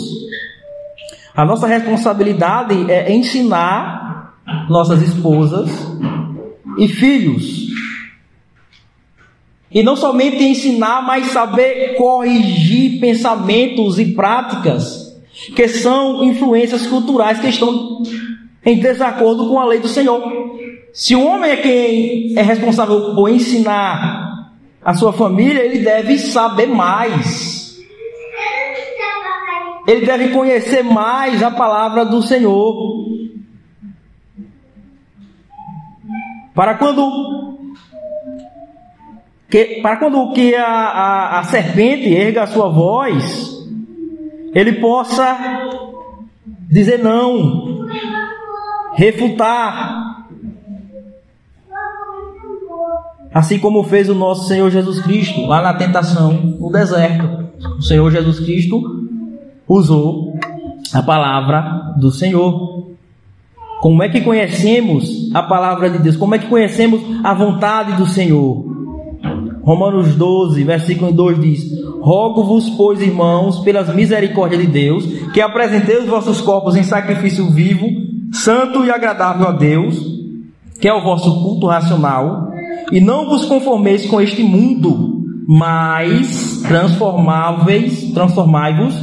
a nossa responsabilidade é ensinar nossas esposas e filhos. E não somente ensinar, mas saber corrigir pensamentos e práticas que são influências culturais que estão em desacordo com a lei do Senhor. Se o homem é quem é responsável por ensinar a sua família, ele deve saber mais. Ele deve conhecer mais a palavra do Senhor. Para quando que, para quando que a, a, a serpente erga a sua voz, ele possa dizer não, refutar, Assim como fez o nosso Senhor Jesus Cristo lá na tentação no deserto. O Senhor Jesus Cristo usou a palavra do Senhor. Como é que conhecemos a palavra de Deus? Como é que conhecemos a vontade do Senhor? Romanos 12, versículo 2 diz: Rogo-vos, pois, irmãos, pelas misericórdias de Deus, que apresenteis os vossos corpos em sacrifício vivo, santo e agradável a Deus, que é o vosso culto racional, e não vos conformeis com este mundo, mas transformáveis, transformai-vos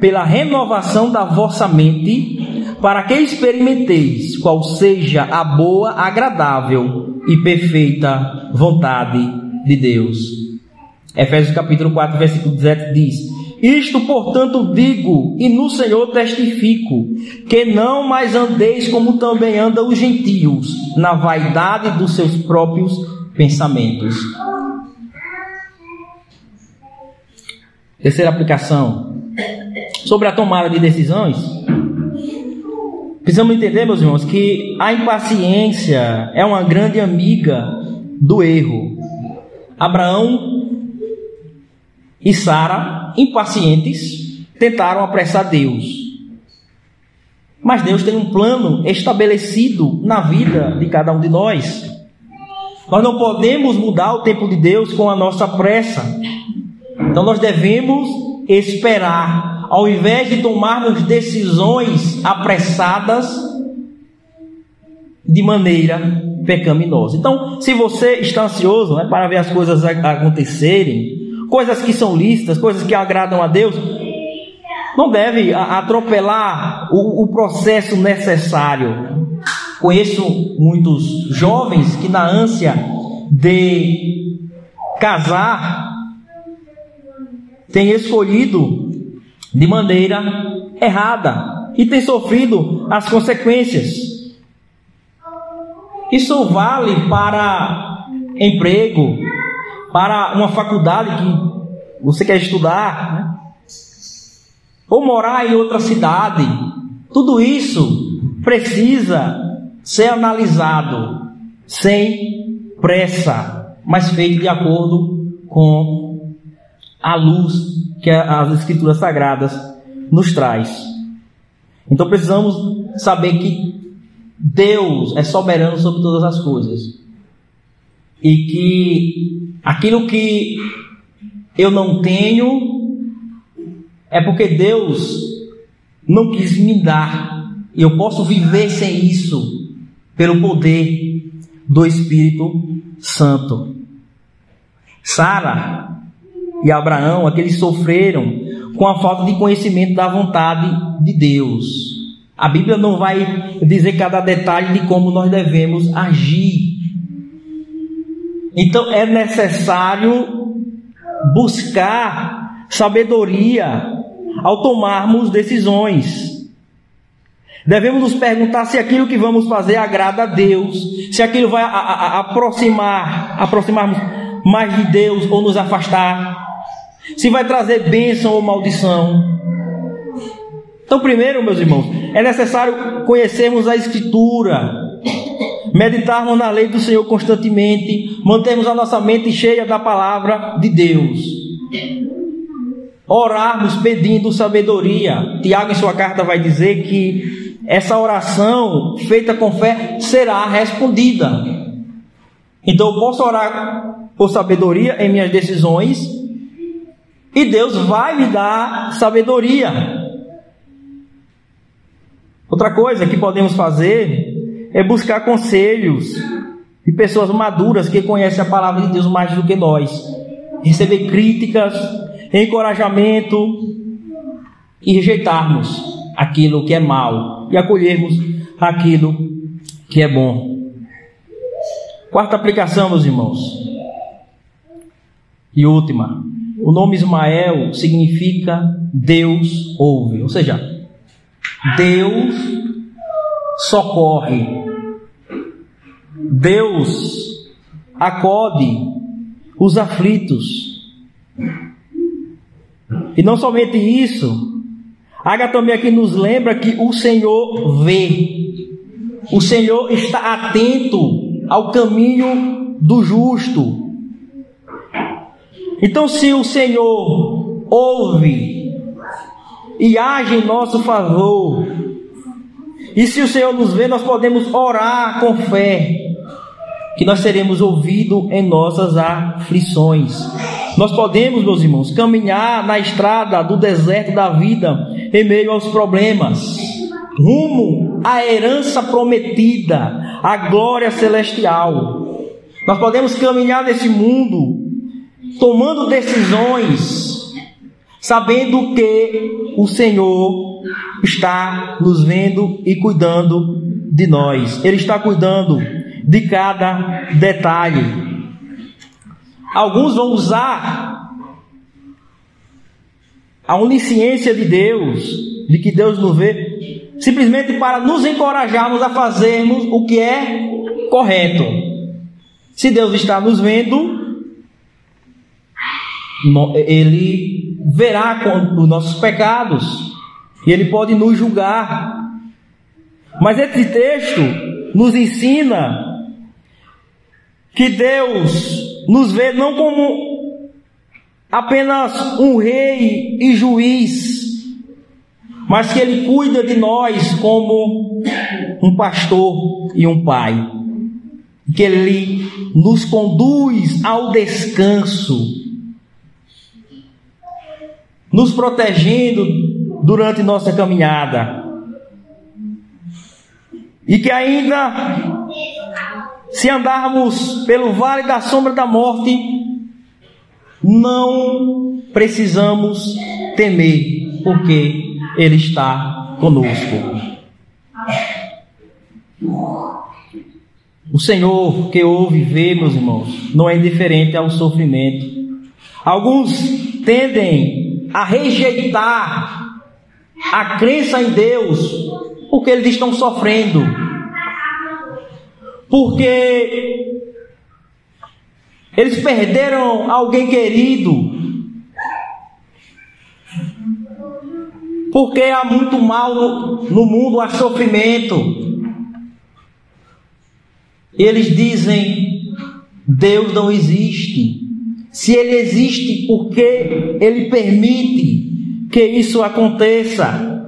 pela renovação da vossa mente, para que experimenteis qual seja a boa, agradável e perfeita vontade de Deus. Efésios capítulo 4, versículo 17 diz: Isto, portanto, digo e no Senhor testifico, que não mais andeis como também andam os gentios, na vaidade dos seus próprios pensamentos. Terceira aplicação. Sobre a tomada de decisões. Precisamos entender, meus irmãos, que a impaciência é uma grande amiga do erro. Abraão e Sara, impacientes, tentaram apressar Deus. Mas Deus tem um plano estabelecido na vida de cada um de nós. Nós não podemos mudar o tempo de Deus com a nossa pressa. Então nós devemos esperar, ao invés de tomarmos decisões apressadas de maneira pecaminosa. Então, se você está ansioso né, para ver as coisas acontecerem, coisas que são listas, coisas que agradam a Deus, não deve atropelar o, o processo necessário. Conheço muitos jovens que, na ânsia de casar, têm escolhido de maneira errada e têm sofrido as consequências. Isso vale para emprego, para uma faculdade que você quer estudar, né? ou morar em outra cidade. Tudo isso precisa ser analisado sem pressa, mas feito de acordo com a luz que as Escrituras Sagradas nos traz. Então precisamos saber que Deus é soberano sobre todas as coisas e que aquilo que eu não tenho é porque Deus não quis me dar. E eu posso viver sem isso pelo poder do Espírito Santo. Sara e Abraão, aqueles sofreram com a falta de conhecimento da vontade de Deus. A Bíblia não vai dizer cada detalhe de como nós devemos agir. Então é necessário buscar sabedoria ao tomarmos decisões. Devemos nos perguntar se aquilo que vamos fazer agrada a Deus, se aquilo vai a, a aproximar, aproximarmos mais de Deus ou nos afastar, se vai trazer bênção ou maldição. Então, primeiro, meus irmãos, é necessário conhecermos a Escritura, meditarmos na lei do Senhor constantemente, mantermos a nossa mente cheia da palavra de Deus, orarmos pedindo sabedoria. Tiago, em sua carta, vai dizer que essa oração feita com fé será respondida. Então eu posso orar por sabedoria em minhas decisões e Deus vai me dar sabedoria. Outra coisa que podemos fazer é buscar conselhos de pessoas maduras que conhecem a palavra de Deus mais do que nós. Receber críticas, encorajamento e rejeitarmos aquilo que é mal e acolhermos aquilo que é bom. Quarta aplicação, meus irmãos. E última. O nome Ismael significa Deus ouve, ou seja, Deus socorre. Deus acode os aflitos. E não somente isso, Haga também aqui nos lembra que o Senhor vê. O Senhor está atento ao caminho do justo. Então, se o Senhor ouve e age em nosso favor, e se o Senhor nos vê, nós podemos orar com fé, que nós seremos ouvidos em nossas aflições. Nós podemos, meus irmãos, caminhar na estrada do deserto da vida em meio aos problemas, rumo à herança prometida, à glória celestial. Nós podemos caminhar nesse mundo tomando decisões, sabendo que o Senhor está nos vendo e cuidando de nós. Ele está cuidando de cada detalhe. Alguns vão usar a onisciência de Deus, de que Deus nos vê, simplesmente para nos encorajarmos a fazermos o que é correto. Se Deus está nos vendo, Ele verá os nossos pecados e Ele pode nos julgar. Mas esse texto nos ensina que Deus nos vê não como apenas um rei e juiz, mas que Ele cuida de nós como um pastor e um pai, que Ele nos conduz ao descanso, nos protegendo durante nossa caminhada, e que ainda se andarmos pelo vale da sombra da morte, não precisamos temer, porque Ele está conosco. O Senhor que ouve e vê, meus irmãos, não é indiferente ao sofrimento. Alguns tendem a rejeitar a crença em Deus porque eles estão sofrendo porque eles perderam alguém querido, porque há muito mal no, no mundo, há sofrimento. Eles dizem: Deus não existe. Se Ele existe, por que Ele permite que isso aconteça?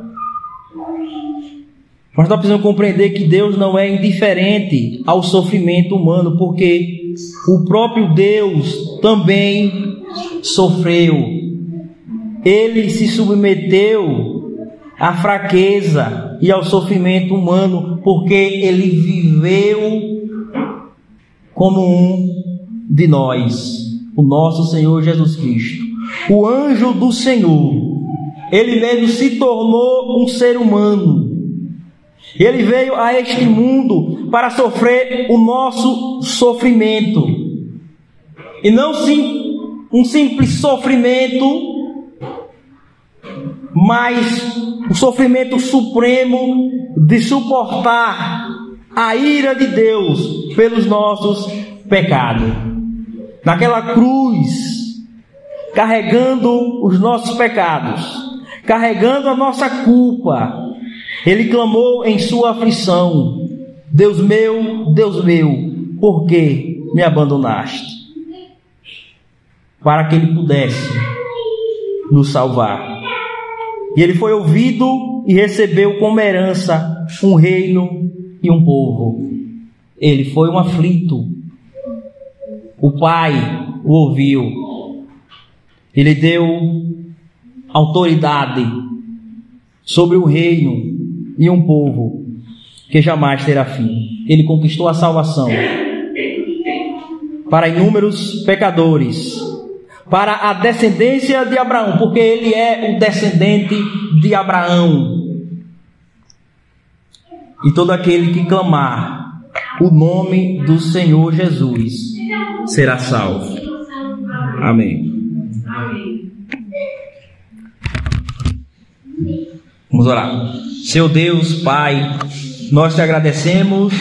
Mas nós precisamos compreender que Deus não é indiferente ao sofrimento humano, porque o próprio Deus também sofreu. Ele se submeteu à fraqueza e ao sofrimento humano, porque ele viveu como um de nós, o nosso Senhor Jesus Cristo. O anjo do Senhor, ele mesmo se tornou um ser humano ele veio a este mundo para sofrer o nosso sofrimento. E não sim, um simples sofrimento, mas o sofrimento supremo de suportar a ira de Deus pelos nossos pecados. Naquela cruz, carregando os nossos pecados, carregando a nossa culpa, ele clamou em sua aflição: Deus meu, Deus meu, por que me abandonaste? Para que ele pudesse nos salvar. E ele foi ouvido e recebeu como herança um reino e um povo. Ele foi um aflito. O Pai o ouviu. Ele deu autoridade sobre o reino e um povo que jamais terá fim. Ele conquistou a salvação para inúmeros pecadores, para a descendência de Abraão, porque ele é o descendente de Abraão. E todo aquele que clamar o nome do Senhor Jesus será salvo. Amém. Vamos orar. Seu Deus, Pai, nós te agradecemos